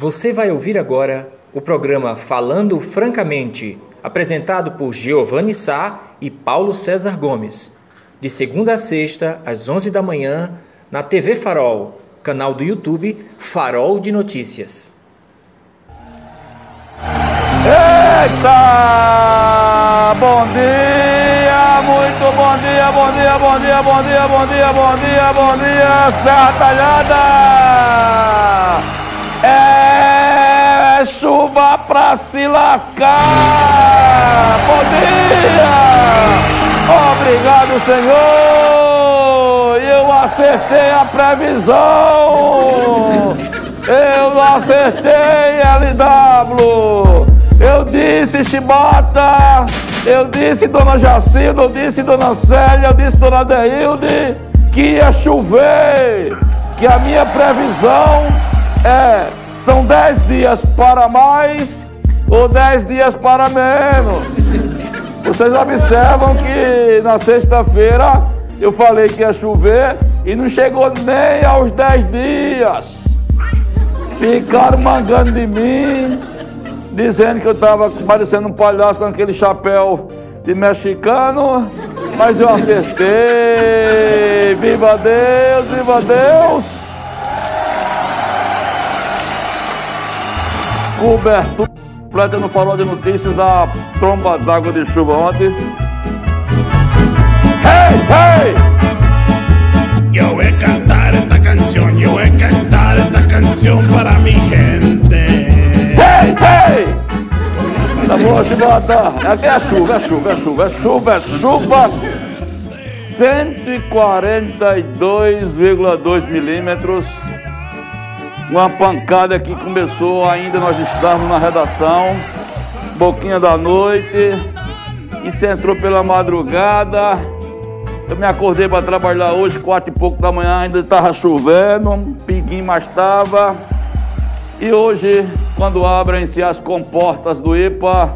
Você vai ouvir agora o programa Falando Francamente, apresentado por Giovanni Sá e Paulo César Gomes, de segunda a sexta, às 11 da manhã, na TV Farol, canal do YouTube Farol de Notícias. Eita! Bom dia, muito bom dia, bom dia, bom dia, bom dia, bom dia, bom dia, bom dia, Serra Talhada! Chuva pra se lascar! Bom dia! Obrigado, Senhor! Eu acertei a previsão! Eu acertei, LW! Eu disse, Chibata! Eu disse, Dona Jacinda, eu disse, Dona Célia, eu disse, Dona Deilde, que ia chover! Que a minha previsão é, são 10 dias para mais ou 10 dias para menos. Vocês observam que na sexta-feira eu falei que ia chover e não chegou nem aos 10 dias. Ficaram mangando de mim, dizendo que eu estava parecendo um palhaço com aquele chapéu de mexicano, mas eu acertei. Viva Deus, viva Deus! Cobertura completa no farol de notícias da tromba d'água de chuva ontem. Hey, hey! Voy a cantar esta yo voy a cantar esta canción para mi gente. Hey, hey! Tá bom, Chibata. Aqui é chuva, é chuva, é chuva, é chuva, é chuva. 142,2 milímetros. Uma pancada que começou ainda, nós estávamos na redação, boquinha da noite, e se entrou pela madrugada. Eu me acordei para trabalhar hoje, quatro e pouco da manhã, ainda estava chovendo, um pinguim mais estava. E hoje, quando abrem-se as comportas do IPA,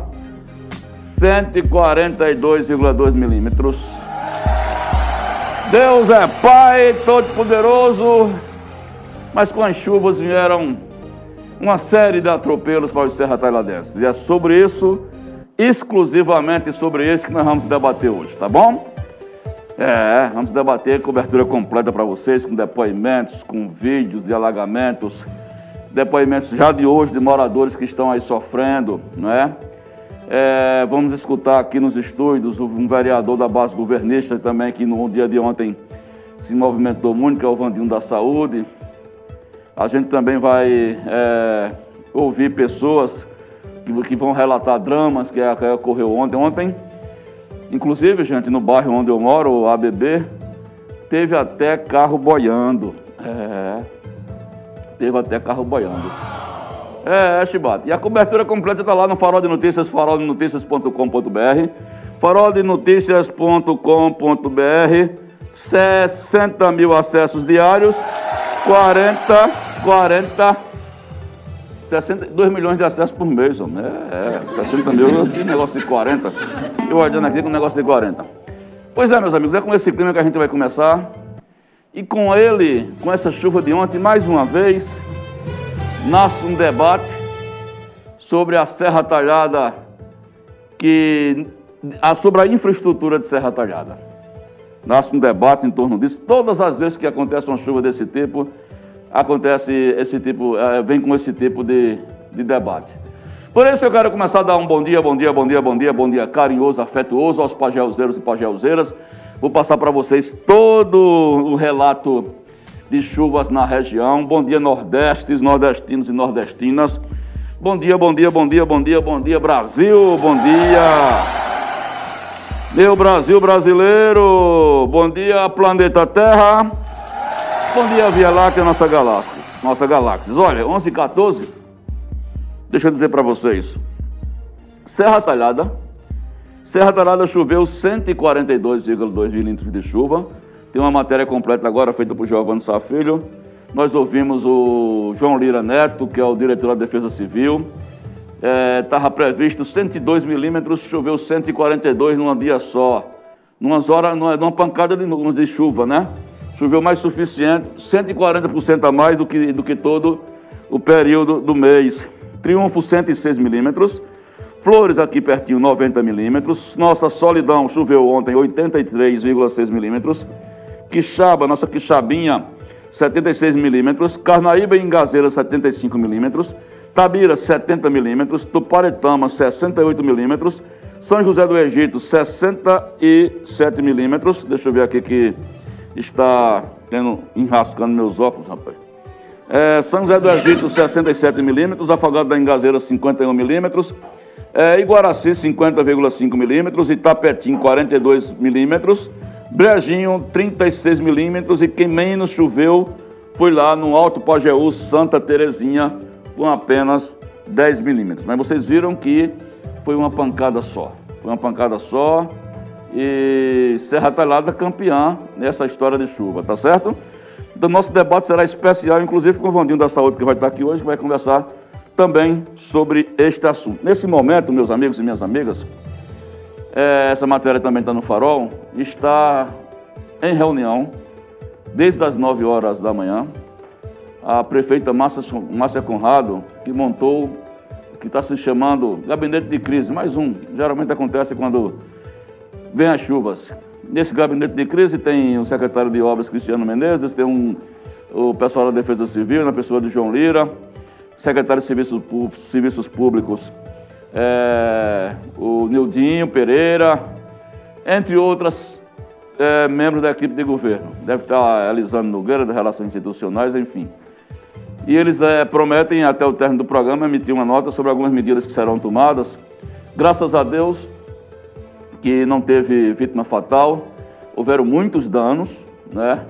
142,2 milímetros. Deus é Pai Todo-Poderoso, mas com as chuvas vieram uma série de atropelos para os Serra Tailadenses. E é sobre isso, exclusivamente sobre isso, que nós vamos debater hoje, tá bom? É, vamos debater cobertura completa para vocês, com depoimentos, com vídeos de alagamentos, depoimentos já de hoje de moradores que estão aí sofrendo, não é? É, vamos escutar aqui nos estúdios um vereador da base governista também, que no dia de ontem se movimentou muito, que é o Vandinho da Saúde. A gente também vai é, ouvir pessoas que, que, vão relatar dramas que, que ocorreu ontem. Ontem, inclusive, gente, no bairro onde eu moro, o ABB, teve até carro boiando. É, teve até carro boiando. É, é. E a cobertura completa está lá no Farol de Notícias, faroldenoticias.com.br. faroldenoticias.com.br. 60 mil acessos diários, 40, 40, 62 milhões de acessos por mês, homem. É, é 60 mil, que negócio de 40. Eu olhando aqui com um negócio de 40. Pois é, meus amigos, é com esse clima que a gente vai começar. E com ele, com essa chuva de ontem, mais uma vez, nasce um debate sobre a Serra Talhada, que, sobre a infraestrutura de Serra Talhada. Nasce um debate em torno disso. Todas as vezes que acontece uma chuva desse tipo, acontece esse tipo, vem com esse tipo de, de debate. Por isso eu quero começar a dar um bom dia, bom dia, bom dia, bom dia, bom dia carinhoso, afetuoso aos pajeuzeiros e pajeuzeiras. Vou passar para vocês todo o relato de chuvas na região. Bom dia, nordestes, nordestinos e nordestinas. Bom dia, bom dia, bom dia, bom dia, bom dia, Brasil, bom dia. Meu Brasil brasileiro, bom dia, planeta Terra. Bom dia, Via Láctea, nossa galáxia. Nossa galáxia. Olha, 11 e 14, deixa eu dizer para vocês. Serra Talhada, Serra Talhada choveu 142,2 milímetros de chuva. Tem uma matéria completa agora feita por Giovanni Safilho. Nós ouvimos o João Lira Neto, que é o diretor da Defesa Civil. Estava é, previsto 102 milímetros, choveu 142 num dia só. Numas horas, numa pancada de, de chuva, né? Choveu mais suficiente, 140% a mais do que, do que todo o período do mês. Triunfo 106 milímetros. Flores aqui pertinho 90 milímetros. Nossa Solidão choveu ontem 83,6 milímetros. Quixaba, nossa Quixabinha 76 milímetros. Carnaíba e Engazeira 75 milímetros. Tabira 70 milímetros. Tuparetama 68 milímetros. São José do Egito 67 milímetros. Deixa eu ver aqui que está tendo, enrascando meus óculos, rapaz. É, São José do Egito, 67 milímetros. Afogado da Engazeira, 51 milímetros. É, Iguaraci, 50,5 milímetros. Itapetim, 42 milímetros. Brejinho, 36 milímetros. E quem menos choveu foi lá no Alto Pajeú, Santa Terezinha, com apenas 10 milímetros. Mas vocês viram que foi uma pancada só. Foi uma pancada só. E Serra Talhada campeã nessa história de chuva, tá certo? Então, nosso debate será especial, inclusive com o Vandinho da Saúde, que vai estar aqui hoje, que vai conversar também sobre este assunto. Nesse momento, meus amigos e minhas amigas, é, essa matéria também está no Farol, está em reunião, desde as 9 horas da manhã, a prefeita Márcia, Márcia Conrado, que montou, que está se chamando Gabinete de Crise, mais um, geralmente acontece quando vem as chuvas. Nesse gabinete de crise tem o secretário de Obras, Cristiano Menezes, tem um, o pessoal da Defesa Civil, na pessoa de João Lira, secretário de Serviços, Serviços Públicos, é, o Nildinho Pereira, entre outras é, membros da equipe de governo. Deve estar Elisandro Nogueira, das Relações Institucionais, enfim. E eles é, prometem, até o término do programa, emitir uma nota sobre algumas medidas que serão tomadas. Graças a Deus, que não teve vítima fatal, houveram muitos danos, né?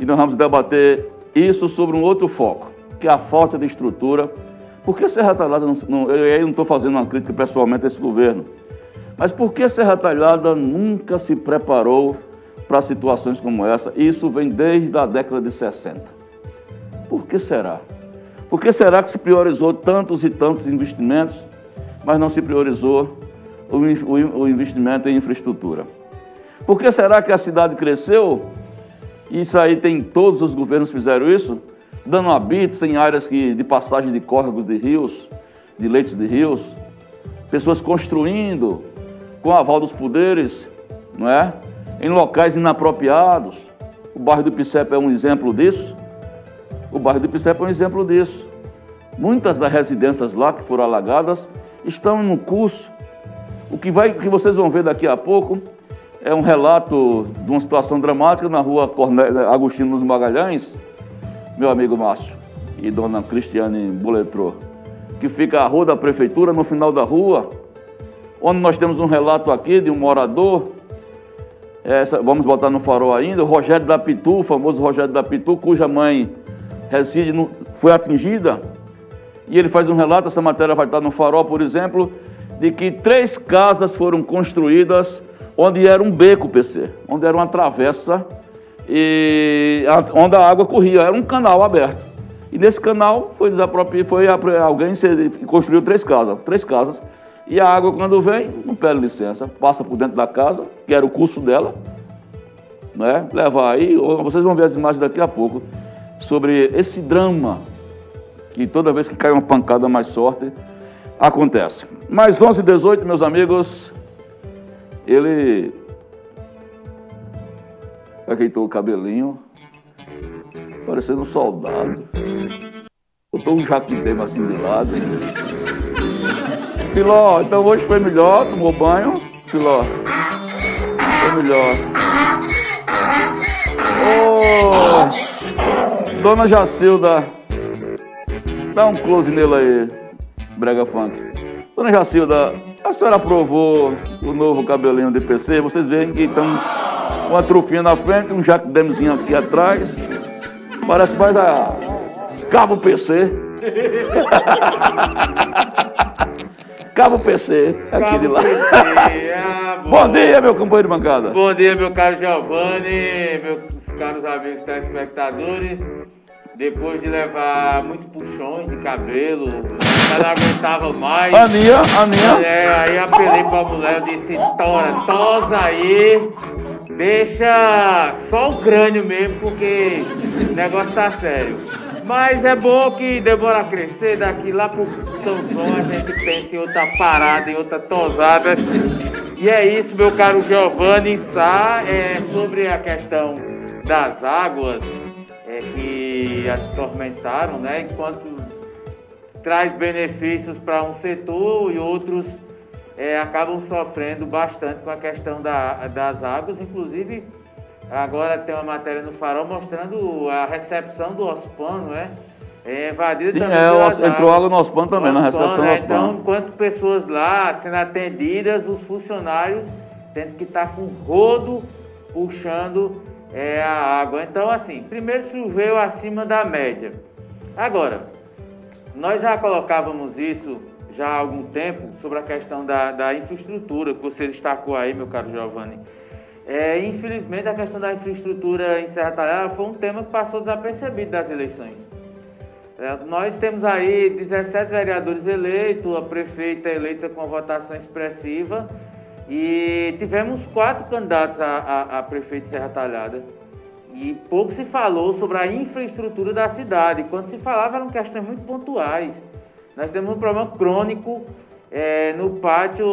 E nós vamos debater isso sobre um outro foco, que é a falta de estrutura. Por que Serra Talhada não, não eu não estou fazendo uma crítica pessoalmente a esse governo, mas por que Serra Talhada nunca se preparou para situações como essa? Isso vem desde a década de 60. Por que será? Por que será que se priorizou tantos e tantos investimentos, mas não se priorizou o investimento em infraestrutura. Por que será que a cidade cresceu? Isso aí tem, todos os governos fizeram isso, dando habitos em áreas que, de passagem de córregos de rios, de leitos de rios, pessoas construindo com aval dos poderes, não é? Em locais inapropriados. O bairro do Picepe é um exemplo disso. O bairro do Picepe é um exemplo disso. Muitas das residências lá que foram alagadas estão no curso o que, vai, que vocês vão ver daqui a pouco é um relato de uma situação dramática na rua Cornélio, Agostinho dos Magalhães, meu amigo Márcio e dona Cristiane Boletrô, que fica a rua da prefeitura, no final da rua, onde nós temos um relato aqui de um morador, essa, vamos botar no farol ainda, o Rogério da Pitu, o famoso Rogério da Pitu, cuja mãe reside, no, foi atingida, e ele faz um relato, essa matéria vai estar no farol, por exemplo, de que três casas foram construídas onde era um beco PC, onde era uma travessa e onde a água corria, era um canal aberto. E nesse canal foi desapropriado, foi alguém construiu três casas, três casas. E a água quando vem, não pede licença, passa por dentro da casa, que era o curso dela, né? Leva aí, vocês vão ver as imagens daqui a pouco sobre esse drama que toda vez que cai uma pancada mais sorte, acontece. Mais 11 e 18, meus amigos, ele ajeitou o cabelinho, parecendo um soldado. Botou um jaquitema assim de lado. Filó, então hoje foi melhor, tomou banho. Filó, foi melhor. Oh, dona Jacilda, dá um close nele aí. Brega Funk. Dona Jacilda, a senhora aprovou o novo cabelinho de PC? Vocês veem que estão uma trufinha na frente, um jaquedemezinho aqui atrás. Parece mais a Cabo PC. Cabo PC, aqui Cabo de lá. PC, ah, bom. dia, meu companheiro de bancada. Bom dia, meu caro Giovanni, meus caros amigos telespectadores. Depois de levar muitos puxões de cabelo, ela não aguentava mais. Aninha, Aninha. É, aí apelei pra mulher, eu disse, Tora, tosa aí, deixa só o crânio mesmo, porque o negócio tá sério. Mas é bom que demora a crescer, daqui lá pro São João a gente pensa em outra parada, em outra tosada. E é isso, meu caro Giovanni Sá, é sobre a questão das águas é, que atormentaram, né? Enquanto traz benefícios para um setor e outros é, acabam sofrendo bastante com a questão da, das águas, inclusive Agora tem uma matéria no Farol mostrando a recepção do Ospano, né? É invadida Sim, também é, entrou água no Ospano também, na Ospano, recepção do né? Ospano. Então, enquanto pessoas lá sendo atendidas, os funcionários tendo que estar com rodo puxando é, a água. Então, assim, primeiro choveu acima da média. Agora, nós já colocávamos isso já há algum tempo sobre a questão da, da infraestrutura que você destacou aí, meu caro Giovanni. É, infelizmente, a questão da infraestrutura em Serra Talhada foi um tema que passou desapercebido das eleições. É, nós temos aí 17 vereadores eleitos, a prefeita eleita com votação expressiva e tivemos quatro candidatos a, a, a prefeito de Serra Talhada. E pouco se falou sobre a infraestrutura da cidade. Quando se falava eram questões muito pontuais. Nós temos um problema crônico é, no pátio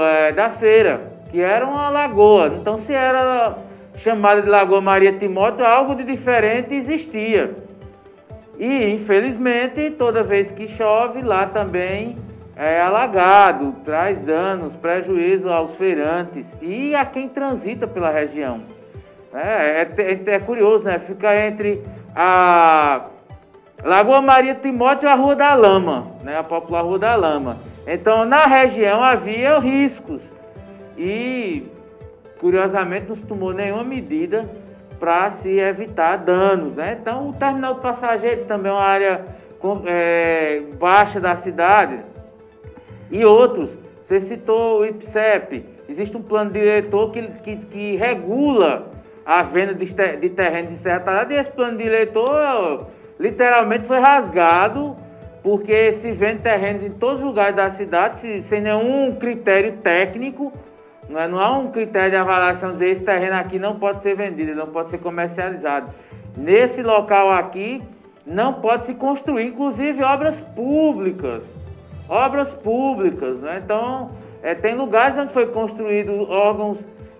é, da feira, que era uma lagoa. Então, se era chamada de Lagoa Maria Timóteo, algo de diferente existia. E, infelizmente, toda vez que chove, lá também é alagado, traz danos, prejuízo aos feirantes e a quem transita pela região. É, é, é curioso, né? Fica entre a Lagoa Maria Timóteo e a Rua da Lama, né? A popular Rua da Lama. Então, na região havia riscos e, curiosamente, não se tomou nenhuma medida para se evitar danos, né? Então, o terminal de passageiros também é uma área é, baixa da cidade e outros. Você citou o IPSEP. Existe um plano diretor que, que, que regula a venda de, de terrenos em Serra Talhada e esse plano diretor literalmente foi rasgado porque se vende terrenos em todos os lugares da cidade se- sem nenhum critério técnico. Não, é, não há um critério de avaliação dizer esse terreno aqui não pode ser vendido, não pode ser comercializado. Nesse local aqui não pode se construir, inclusive obras públicas obras públicas, né? Então, é, tem lugares onde foi construído órgãos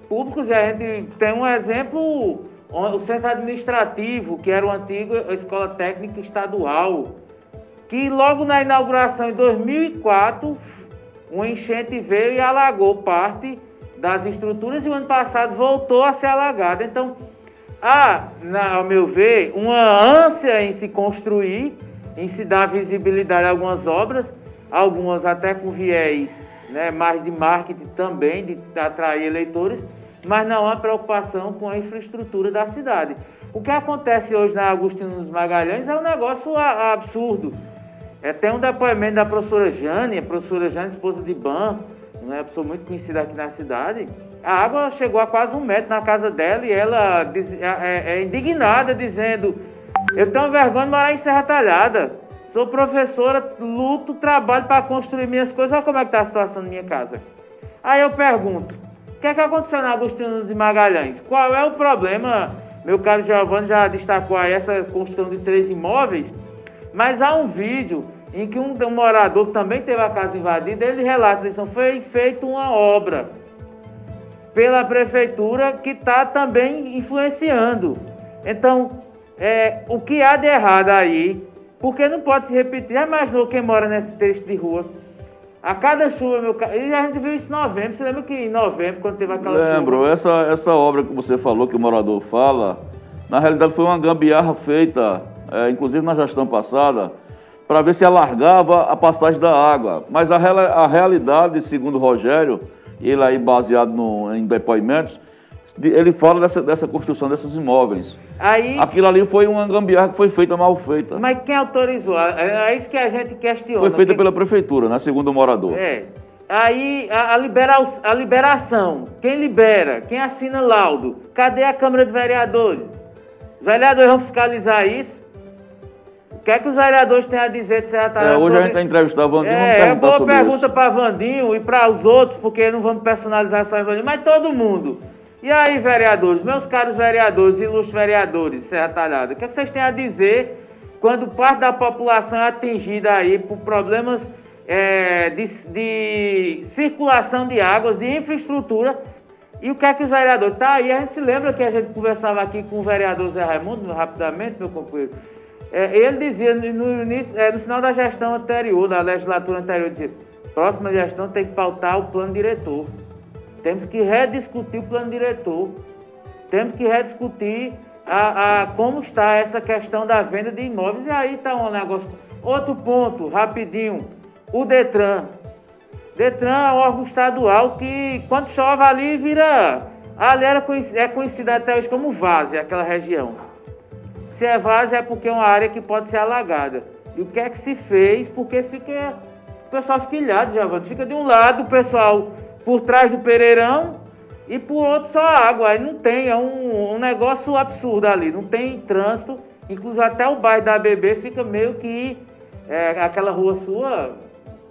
públicos e a gente tem um exemplo, o centro administrativo, que era o antigo Escola Técnica Estadual, que logo na inauguração em 2004, um enchente veio e alagou parte das estruturas e o ano passado voltou a ser alagado. Então, há, na- ao meu ver, uma ânsia em se construir, em se dar visibilidade a algumas obras, algumas até com viés né, mais de marketing também, de atrair eleitores, mas não há preocupação com a infraestrutura da cidade. O que acontece hoje na Agostinho dos Magalhães é um negócio absurdo. É, tem um depoimento da professora Jane, a professora Jane, esposa de Ban, né, pessoa muito conhecida aqui na cidade. A água chegou a quase um metro na casa dela e ela diz- é, é indignada, dizendo: Eu tenho vergonha de morar em Serra Talhada. Sou professora, luto, trabalho para construir minhas coisas. Olha como é que está a situação da minha casa. Aí eu pergunto: O que é que aconteceu na Agostinho de Magalhães? Qual é o problema? Meu caro Giovanni já destacou aí essa construção de três imóveis. Mas há um vídeo em que um, um morador que também teve a casa invadida, ele relata que foi feita uma obra pela prefeitura que está também influenciando. Então, é, o que há de errado aí, porque não pode se repetir. Já imaginou quem mora nesse trecho de rua? A cada chuva, meu caro. E a gente viu isso em novembro. Você lembra que em novembro, quando teve aquela Lembro, chuva? essa, essa obra que você falou, que o morador fala, na realidade foi uma gambiarra feita, é, inclusive na gestão passada, para ver se alargava a passagem da água. Mas a, a realidade, segundo o Rogério, ele aí baseado no- em depoimentos, de- ele fala dessa, dessa construção desses imóveis. Aí, Aquilo ali foi uma gambiarra que foi feita mal feita. mas quem autorizou? É, é isso que a gente questiona. Foi feita Quem- pela prefeitura, né, segundo o morador. É. Aí a, a, libera, a liberação, quem libera, quem assina laudo, cadê a Câmara de Vereadores? Os vereadores vão fiscalizar isso? O que é que os vereadores têm a dizer de Serra É, Talhada hoje a sobre- gente vai entrevistar o Vandinho, vamos É, é boa pergunta para Vandinho e para os outros, porque não vamos personalizar só o Vandinho, mas todo mundo. E aí, vereadores, meus caros vereadores, ilustres vereadores, de Serra Talhada, o que, é que vocês têm a dizer quando parte da população é atingida aí por problemas é, de, de, circulação de águas, de infraestrutura. E o que é que os vereadores. Tá aí, a gente se lembra que a gente conversava aqui com o vereador Zé Raimundo, rapidamente, meu companheiro. É, ele dizia no, início, é, no final da gestão anterior, da legislatura anterior, dizia, próxima gestão tem que pautar o plano diretor. Temos que rediscutir o plano diretor. Temos que rediscutir a, a, como está essa questão da venda de imóveis. E aí está um negócio. Outro ponto, rapidinho. O Detran. Detran é um órgão estadual que, quando chove ali, vira. Ali era, é conhecida até hoje como Várzea, aquela região. Se é Várzea é porque é uma área que pode ser alagada. E o que é que se fez? Porque fica, o pessoal fica ilhado, Giovanni. Fica de um lado o pessoal por trás do Pereirão e por outro só água. Aí não tem, é um, um negócio absurdo ali. Não tem trânsito. Inclusive até o bairro da BB fica meio que é, aquela rua sua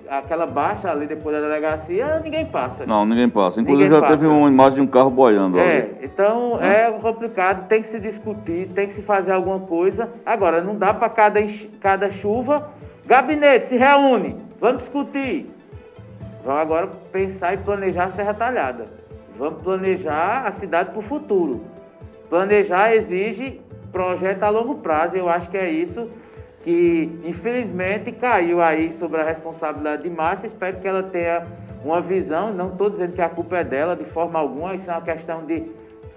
aquela baixa ali depois da delegacia, ninguém passa. Não, ninguém passa. Inclusive ninguém já passa. teve uma imagem de um carro boiando é, ali. Então é. é complicado, tem que se discutir, tem que se fazer alguma coisa. Agora, não dá para cada, cada chuva. Gabinete, se reúne, vamos discutir. Vamos agora pensar e planejar a Serra Talhada. Vamos planejar a cidade para o futuro. Planejar exige projeto a longo prazo, eu acho que é isso que infelizmente caiu aí sobre a responsabilidade de Márcia. Espero que ela tenha uma visão, não estou dizendo que a culpa é dela de forma alguma, isso é uma questão de,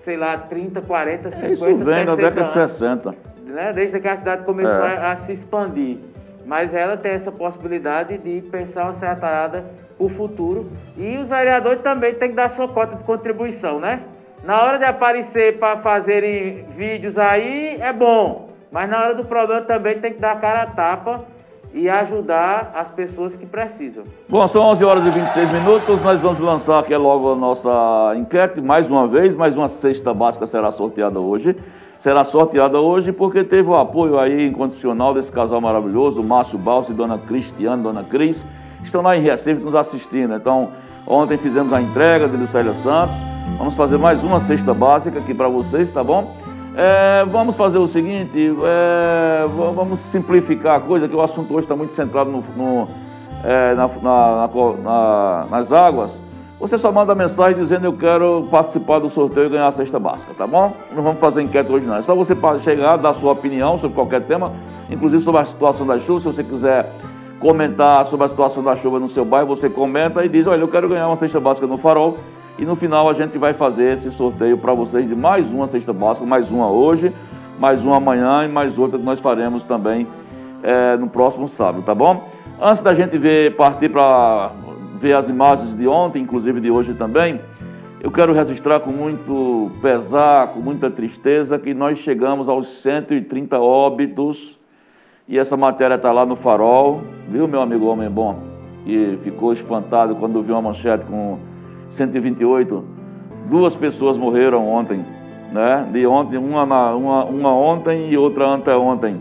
sei lá, 30, 40, 50, é, isso vem 60 da década de 60. Né? Desde que a cidade começou é. a, a, se expandir. Mas ela tem essa possibilidade de pensar uma certa para o futuro. E os vereadores também têm que dar sua cota de contribuição, né? Na hora de aparecer para fazerem vídeos aí, é bom. Mas na hora do problema também tem que dar a cara a tapa e ajudar as pessoas que precisam. Bom, são 11 horas e 26 minutos. Nós vamos lançar aqui logo a nossa enquete mais uma vez. Mais uma cesta básica será sorteada hoje. Será sorteada hoje porque teve o apoio aí incondicional desse casal maravilhoso, Márcio Balso e Dona Cristiane, Dona Cris. Estão lá em Recife nos assistindo. Então, ontem fizemos a entrega de Lucélia Santos. Vamos fazer mais uma cesta básica aqui para vocês, tá bom? É, vamos fazer o seguinte, é, vamos simplificar a coisa, que o assunto hoje está muito centrado no, no, é, na, na, na, nas águas. Você só manda mensagem dizendo eu quero participar do sorteio e ganhar a cesta básica, tá bom? Não vamos fazer enquete hoje não. É só você chegar, dar sua opinião sobre qualquer tema, inclusive sobre a situação da chuva. Se você quiser comentar sobre a situação da chuva no seu bairro, você comenta e diz, olha, eu quero ganhar uma cesta básica no farol e no final a gente vai fazer esse sorteio para vocês de mais uma cesta básica, mais uma hoje, mais uma amanhã e mais outra que nós faremos também é, no próximo sábado, tá bom? Antes da gente ver, partir para ver as imagens de ontem, inclusive de hoje também, eu quero registrar com muito pesar, com muita tristeza, que nós chegamos aos 130 óbitos e essa matéria está lá no farol, viu, meu amigo homem bom? E ficou espantado quando viu uma manchete com 128, duas pessoas morreram ontem, né? De ontem, uma, uma, uma ontem e outra anteontem.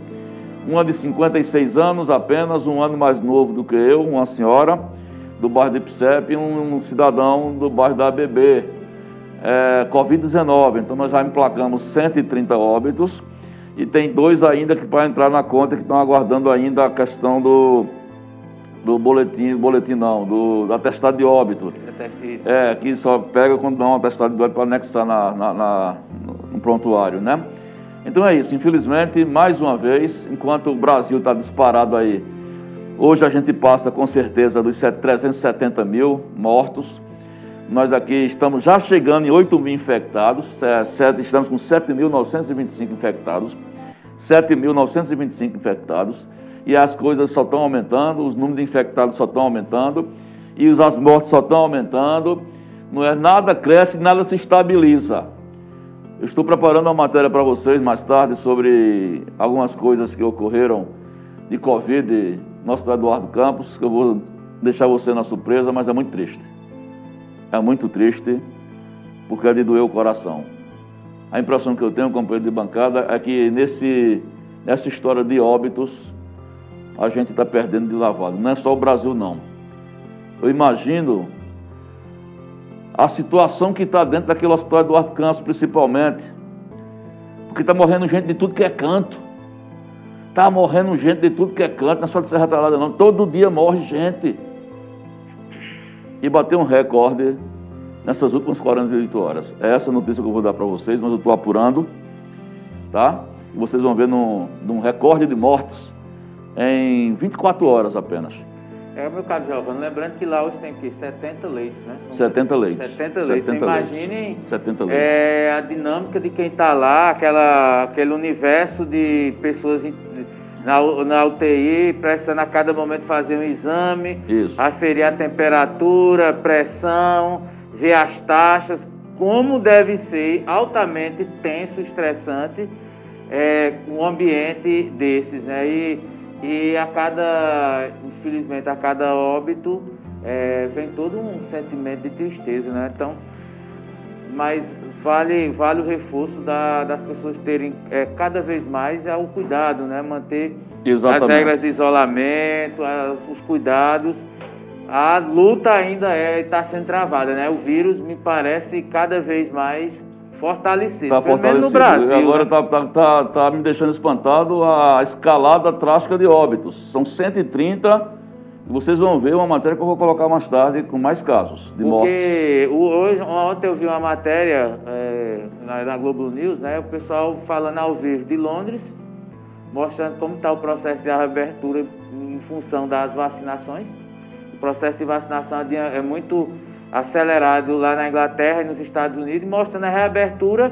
Uma de 56 anos apenas, um ano mais novo do que eu, uma senhora do bairro de Psep e um, um cidadão do bairro da ABB. É, Covid-19, então nós já emplacamos 130 óbitos e tem dois ainda que para entrar na conta que estão aguardando ainda a questão do, do boletim, boletim não, do, do atestado de óbito. É, que só pega quando dá um atestado de óbito para anexar na, na, na, no prontuário, né? Então é isso, infelizmente, mais uma vez, enquanto o Brasil está disparado aí, hoje a gente passa com certeza dos 370 mil mortos. Nós aqui estamos já chegando em 8 mil infectados, é, estamos com 7.925 infectados, 7.925 infectados e as coisas só estão aumentando, os números de infectados só estão aumentando e as mortes só estão aumentando. Não é nada cresce, nada se estabiliza. Eu estou preparando uma matéria para vocês mais tarde sobre algumas coisas que ocorreram de Covid nosso Eduardo Campos, que eu vou deixar você na surpresa, mas é muito triste. É muito triste, porque é de doer o coração. A impressão que eu tenho, companheiro de bancada, é que nesse, nessa história de óbitos, a gente está perdendo de lavado. Não é só o Brasil, não. Eu imagino a situação que está dentro daquele hospital Eduardo Campos, principalmente. Porque está morrendo gente de tudo que é canto. Tá morrendo gente de tudo que é canto, não é só de Serra Talhada não. Todo dia morre gente. E bateu um recorde nessas últimas 48 horas. É essa notícia que eu vou dar para vocês, mas eu estou apurando, tá? E vocês vão ver num, num recorde de mortes em 24 horas apenas. É, meu caro Giovanni, lembrando que lá hoje tem aqui 70 leitos, né? São 70 leitos. 70 leitos. 70 Imaginem 70 leitos. é, a dinâmica de quem está lá, aquela, aquele universo de pessoas na, na UTI, precisando a cada momento fazer um exame, Isso. aferir a temperatura, pressão, ver as taxas, como deve ser altamente tenso, estressante é, um ambiente desses, né? E, e a cada, infelizmente, a cada óbito é, vem todo um sentimento de tristeza, né? Então, mas vale, vale o reforço da- das pessoas terem é, cada vez mais é o cuidado, né? Manter Exatamente. as regras de isolamento, as- os cuidados. A luta ainda está sendo travada, né? O vírus me parece cada vez mais fortalecido, Tá pelo fortalecido. no Brasil. Agora né? tá, tá, tá, tá me deixando espantado a escalada drástica de óbitos. São 130. E vocês vão ver uma matéria que eu vou colocar mais tarde com mais casos de mortes. Porque o- hoje, ontem eu vi uma matéria é, na, na Globo News, né? O pessoal falando ao vivo de Londres, mostrando como está o processo de reabertura em função das vacinações. O processo de vacinação é muito acelerado lá na Inglaterra e nos Estados Unidos, mostrando a reabertura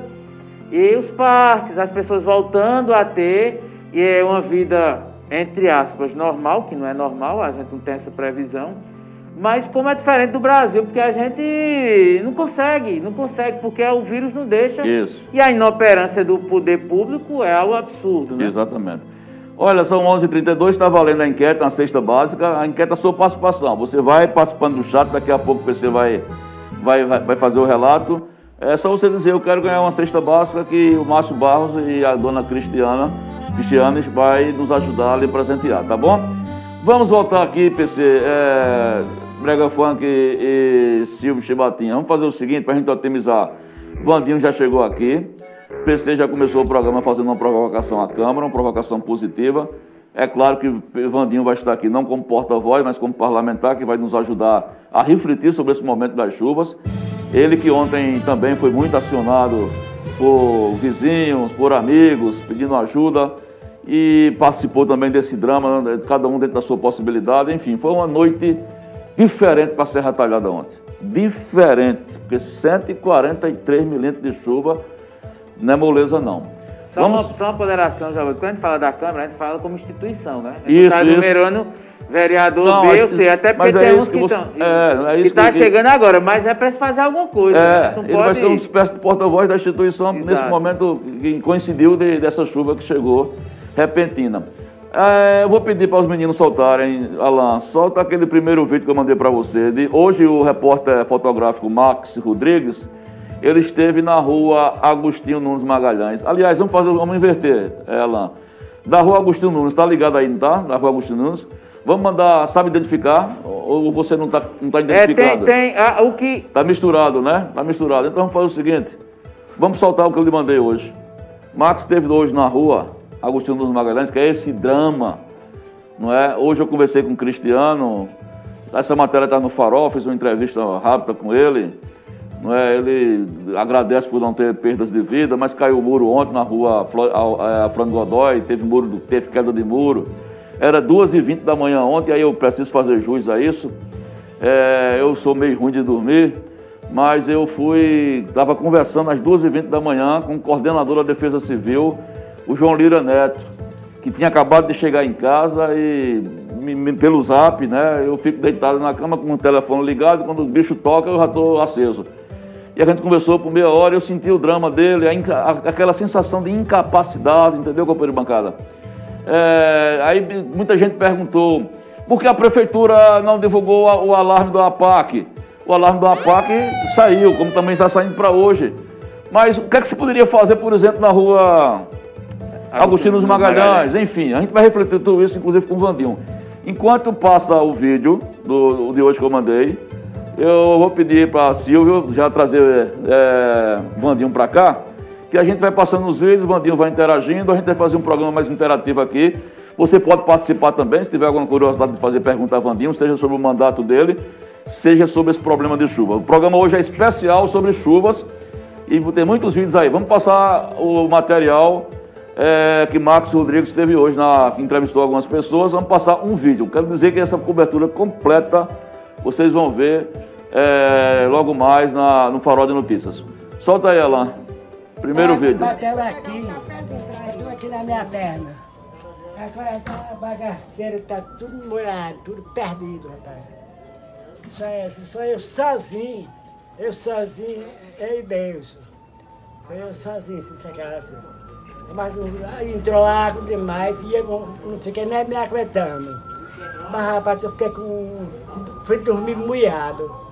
e os parques, as pessoas voltando a ter e é uma vida, entre aspas, normal, que não é normal, a gente não tem essa previsão, mas como é diferente do Brasil, porque a gente não consegue, não consegue, porque o vírus não deixa. Isso. E a inoperância do poder público é algo absurdo, né? Exatamente. Olha, são 11h32, está valendo a enquete na cesta básica. A enquete é a sua participação. Você vai participando do chat, daqui a pouco o PC vai, vai, vai fazer o relato. É só você dizer, eu quero ganhar uma cesta básica que o Márcio Barros e a dona Cristiana, Cristianes vai nos ajudar a lhe presentear, tá bom? Vamos voltar aqui, PC. É, Brega Funk e, e Silvio Chibatinha. Vamos fazer o seguinte para a gente otimizar. Vandinho já chegou aqui. O PC já começou o programa fazendo uma provocação à Câmara, uma provocação positiva. É claro que Vandinho vai estar aqui não como porta-voz, mas como parlamentar, que vai nos ajudar a refletir sobre esse momento das chuvas. Ele que ontem também foi muito acionado por vizinhos, por amigos, pedindo ajuda e participou também desse drama, cada um dentro da sua possibilidade. Enfim, foi uma noite diferente para a Serra Talhada ontem. Diferente, porque 143 milímetros de chuva não é moleza não. Só, Vamos... uma, só uma ponderação. Quando a gente fala da Câmara, a gente fala como instituição, né? A Isso, está numerando vereador Não, B, é eu sei, até porque é tem isso uns que estão. é, é que está chegando agora, mas é para se fazer alguma coisa. né? É, Não ele vai pode- ser uma espécie de porta-voz da instituição nesse Exato. momento que coincidiu de- dessa chuva que chegou repentina. É, eu vou pedir para os meninos soltarem, Alan, solta aquele primeiro vídeo que eu mandei para você. De, hoje o repórter fotográfico Max Rodrigues, ele esteve na rua Agostinho Nunes Magalhães. Aliás, vamos fazer, vamos inverter, é, Alan. Da rua Agostinho Nunes, tá ligado aí, não tá? Da rua Agostinho Nunes. Vamos mandar, sabe identificar? Ou você não tá, não tá É, identificado? tem, tem ah, o que. Tá misturado, né? Tá misturado. Então vamos fazer o seguinte: vamos soltar o que eu lhe mandei hoje. Max esteve hoje na rua, Agostinho dos Magalhães, que é esse drama, não é? Hoje eu conversei com o Cristiano, essa matéria está no Farol, fiz uma entrevista rápida com ele. É? Ele agradece por não ter perdas de vida, mas caiu o muro ontem na rua Flo- a- a Fernando Godoy, teve, muro, teve queda de muro. Era 2h20 da manhã ontem, aí eu preciso fazer jus a isso. É, eu sou meio ruim de dormir, mas eu fui, estava conversando às 2h20 da manhã com o coordenador da Defesa Civil, o João Lira Neto, que tinha acabado de chegar em casa e me- me- pelo zap, né? Eu fico deitado na cama com o telefone ligado, quando o bicho toca eu já estou aceso. E a gente conversou por meia hora, eu senti o drama dele, a a- aquela sensação de incapacidade, entendeu, companheiro de bancada? É, aí muita gente perguntou, por que a prefeitura não divulgou a- o alarme do APAC? O alarme do APAC saiu, como também está saindo para hoje. Mas o que é que se poderia fazer, por exemplo, na rua Agostinho dos Magalhães? Enfim, a gente vai refletir tudo isso, inclusive com o Vandinho. Enquanto passa o vídeo do, de hoje que eu mandei, eu vou pedir para Silvio já trazer é, Vandinho para cá, que a gente vai passando os vídeos, o Vandinho vai interagindo, a gente vai fazer um programa mais interativo aqui. Você pode participar também, se tiver alguma curiosidade de fazer pergunta a Vandinho, seja sobre o mandato dele, seja sobre esse problema de chuva. O programa hoje é especial sobre chuvas e tem muitos vídeos aí. Vamos passar o material é, que Marcos Rodrigues teve hoje, na, que entrevistou algumas pessoas. Vamos passar um vídeo. Quero dizer que essa cobertura completa vocês vão ver é, logo mais na, no Farol de Notícias. Solta aí, Alain. Primeiro vídeo. Bateu aqui, bateu aqui na minha perna. Agora tá a bagaceira tá tudo molhado, tudo perdido, rapaz. Só, é, só eu sozinho, eu sozinho, eu e Deus. Só eu sozinho nessa casa. Mas aí entrou água demais e eu não, não fiquei nem me aguentando. Mas rapaz, eu fiquei com. fui dormir molhado.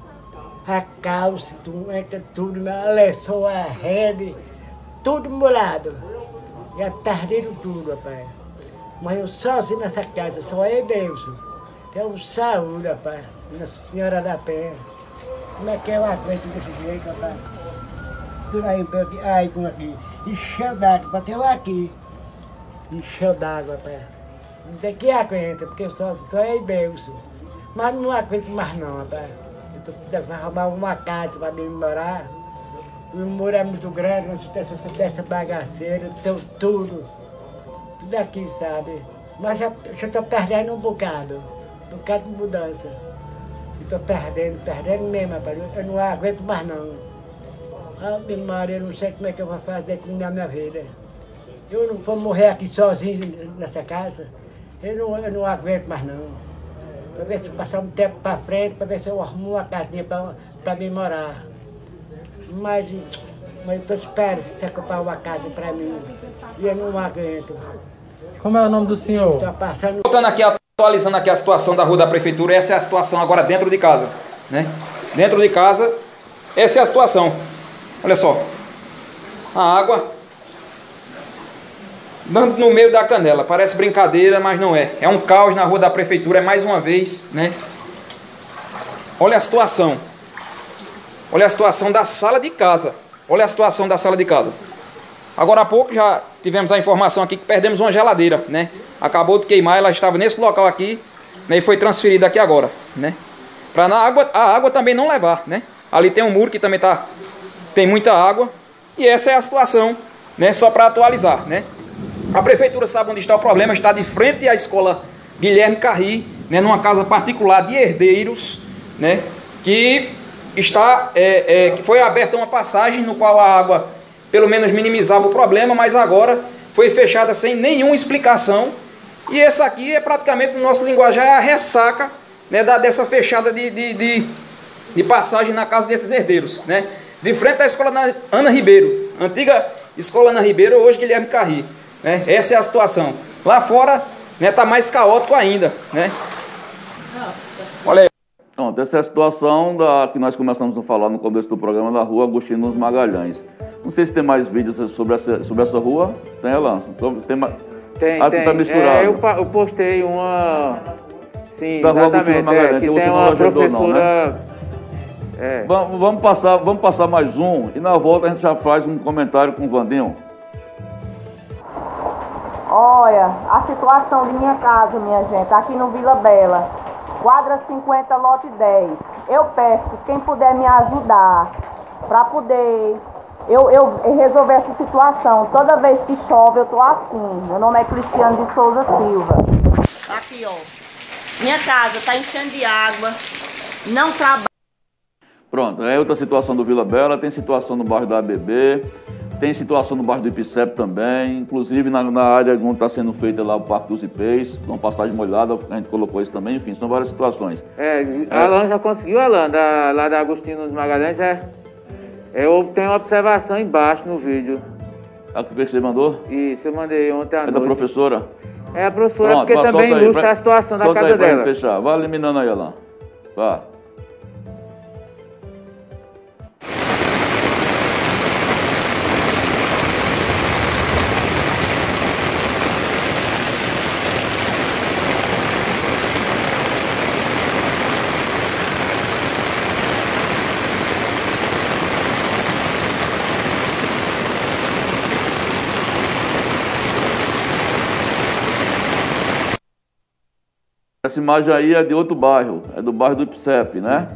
A calça, tudo, tudo, a lençol, a rede, tudo molhado. Já perderam tudo, rapaz. Mas eu sozinho nessa casa, só e Deus. Tenho saúde, rapaz. Nossa Senhora da Penha. Como é que eu aguento desse jeito, rapaz? Aí, aí, com aqui. Encheu d'água, bateu aqui. Encheu d'água, rapaz. Tem que aguenta, porque só, só eu e Deus. Mas não aguento mais não, rapaz. Eu tô tentando arrumar uma casa para mim morar. O muro é muito grande, não dessa, dessa bagaceira, tem tudo. Tudo aqui, sabe? Mas já tô perdendo um bocado. Um bocado de mudança. Eu perdendo, perdendo mesmo, rapaz. Eu não aguento mais não. Ah, minha Maria, eu não sei como é que eu vou fazer com a minha vida. Eu não vou morrer aqui sozinho nessa casa. Eu não, eu não aguento mais não. Para ver se passar um tempo para frente, para ver se eu arrumo uma casinha para mim morar. Mas, mas eu estou esperando se você comprar uma casa para mim. E eu não aguento. Como é o nome do senhor? Estou passando. Voltando aqui, atualizando aqui a situação da rua da prefeitura, essa é a situação agora dentro de casa. Né? Dentro de casa, essa é a situação. Olha só. A água no meio da canela. Parece brincadeira, mas não é. É um caos na rua da prefeitura, é mais uma vez, né? Olha a situação. Olha a situação da sala de casa. Olha a situação da sala de casa. Agora há pouco já tivemos a informação aqui que perdemos uma geladeira, né? Acabou de queimar, ela estava nesse local aqui, né? E foi transferida aqui agora, né? Para na água, a água também não levar, né? Ali tem um muro que também tá tem muita água e essa é a situação, né? Só para atualizar, né? A prefeitura sabe onde está o problema, está de frente à escola Guilherme Carri, né, numa casa particular de herdeiros, né, que está, é, é, que foi aberta uma passagem no qual a água pelo menos minimizava o problema, mas agora foi fechada sem nenhuma explicação. E essa aqui é praticamente no nosso linguajar é a ressaca né, da, dessa fechada de, de, de, de passagem na casa desses herdeiros, né? De frente à escola Ana Ribeiro, antiga escola Ana Ribeiro, hoje Guilherme Carri. Né? Essa é a situação. Lá fora está né, tá mais caótico ainda. Né? Olha aí. Pronto, essa é a situação da, que nós começamos a falar no começo do programa da rua Agostinho dos Magalhães. Não sei se tem mais vídeos sobre essa, sobre essa rua. Tem, Elan? Tem, mais... tem. Ah, tem. Tá misturado. É, eu, eu, postei uma. Sim, da exatamente. Rua Magalhães. É, que tem uma professora. Não, né? é. vamos, vamos, passar, vamos passar mais um e na volta a gente já faz um comentário com o Vandinho. Olha, a situação de minha casa, minha gente, aqui no Vila Bela, quadra 50, lote 10. Eu peço, quem puder me ajudar, para poder eu, eu resolver essa situação. Toda vez que chove, eu tô assim. Meu nome é Cristiano de Souza Silva. Aqui, ó. Minha casa tá enchendo de água, não trabalha. Pronto, é outra situação do Vila Bela, tem situação no bairro da ABB. Tem situação no bairro do Ipicep também, inclusive na, na área onde está sendo feita lá o Parque dos Ipês, uma passagem molhada, a gente colocou isso também, enfim, são várias situações. É, é. Alan já conseguiu, Alan, da, lá da Agostinho dos Magalhães, é, eu tenho uma observação embaixo no vídeo. A que você mandou? Isso, eu mandei ontem à é noite. É da professora? É a professora, Pronto, porque também ilustra a situação da casa aí, dela. fechar. Vai eliminando aí, Alan. Vá. Essa imagem aí é de outro bairro, é do bairro do Ipsep, né?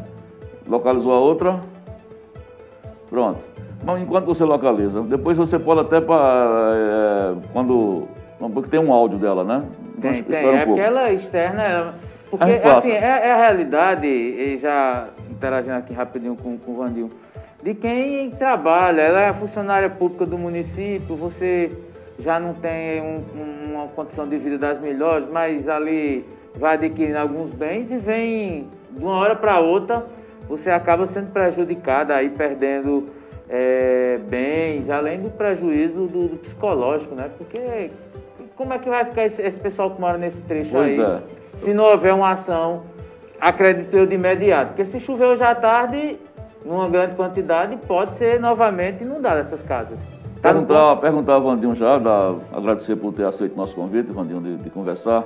Localizou a outra? Pronto. Mas enquanto você localiza, depois você pode até para é, quando porque tem um áudio dela, né? Tem, tem. Um é aquela externa, ela, porque assim é, é, a realidade e já interagindo aqui rapidinho com, com o Vandil, de quem trabalha, ela é funcionária pública do município, você já não tem um, uma condição de vida das melhores, mas ali vai adquirindo alguns bens e vem de uma hora para outra, você acaba sendo prejudicado aí, perdendo é, bens, além do prejuízo do, do, psicológico, né? Porque como é que vai ficar esse, esse pessoal que mora nesse trecho pois aí? É. Se não houver uma ação, acredito eu, de imediato. Porque se chover hoje à tarde, numa grande quantidade, pode ser novamente inundada essas casas. Tá perguntar, perguntar ao Vandinho já, agradecer por ter aceito nosso convite, Vandinho, de, de conversar.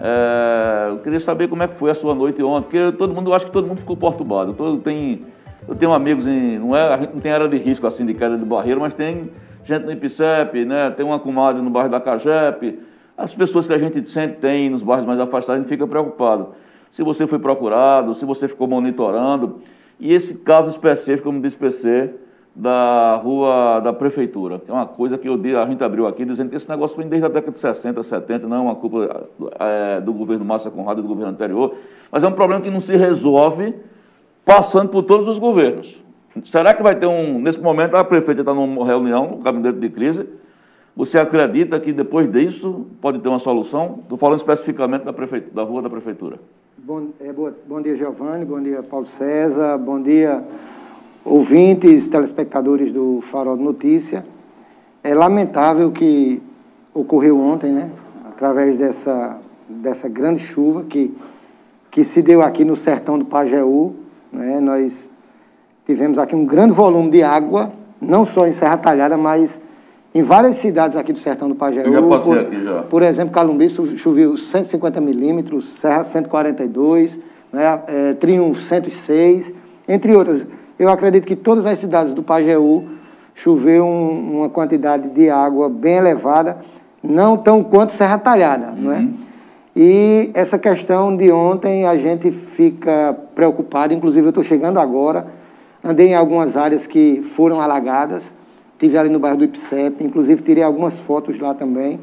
É, eu queria saber como é que foi a sua noite ontem, porque todo mundo, eu acho que todo mundo ficou perturbado. Todo, tem, eu tenho amigos em. Não é, a gente não tem área de risco assim de queda de barreira, mas tem gente no IPCEP, né? tem uma comadre no bairro da Cajepe. As pessoas que a gente sempre tem nos bairros mais afastados, a gente fica preocupado. Se você foi procurado, se você ficou monitorando. E esse caso específico, como disse PC, da rua da prefeitura. É uma coisa que eu, a gente abriu aqui dizendo que esse negócio vem desde a década de 60, 70, não é uma culpa é, do governo Márcia Conrado e do governo anterior, mas é um problema que não se resolve passando por todos os governos. Será que vai ter um. Nesse momento, a prefeita está numa reunião, no gabinete de crise. Você acredita que depois disso pode ter uma solução? Estou falando especificamente da, prefeitura, da rua da prefeitura. Bom, é, boa, bom dia, Giovanni. Bom dia, Paulo César. Bom dia, ouvintes, telespectadores do Farol de Notícia. É lamentável que ocorreu ontem, né? Através dessa, dessa grande chuva que, que se deu aqui no sertão do Pajeú. Né? Nós tivemos aqui um grande volume de água, não só em Serra Talhada, mas em várias cidades aqui do sertão do Pajeú. Eu já passei por, aqui já. Por exemplo, Calumbi choveu 150 milímetros, Serra 142, né, é, Triunfo 106, entre outras. Eu acredito que todas as cidades do Pajeú choveu um, uma quantidade de água bem elevada, não tão quanto Serra Talhada, uhum. não é? Uhum. E essa questão de ontem a gente fica preocupado, inclusive eu estou chegando agora, andei em algumas áreas que foram alagadas, estive ali no bairro do Ipsep, inclusive tirei algumas fotos lá também.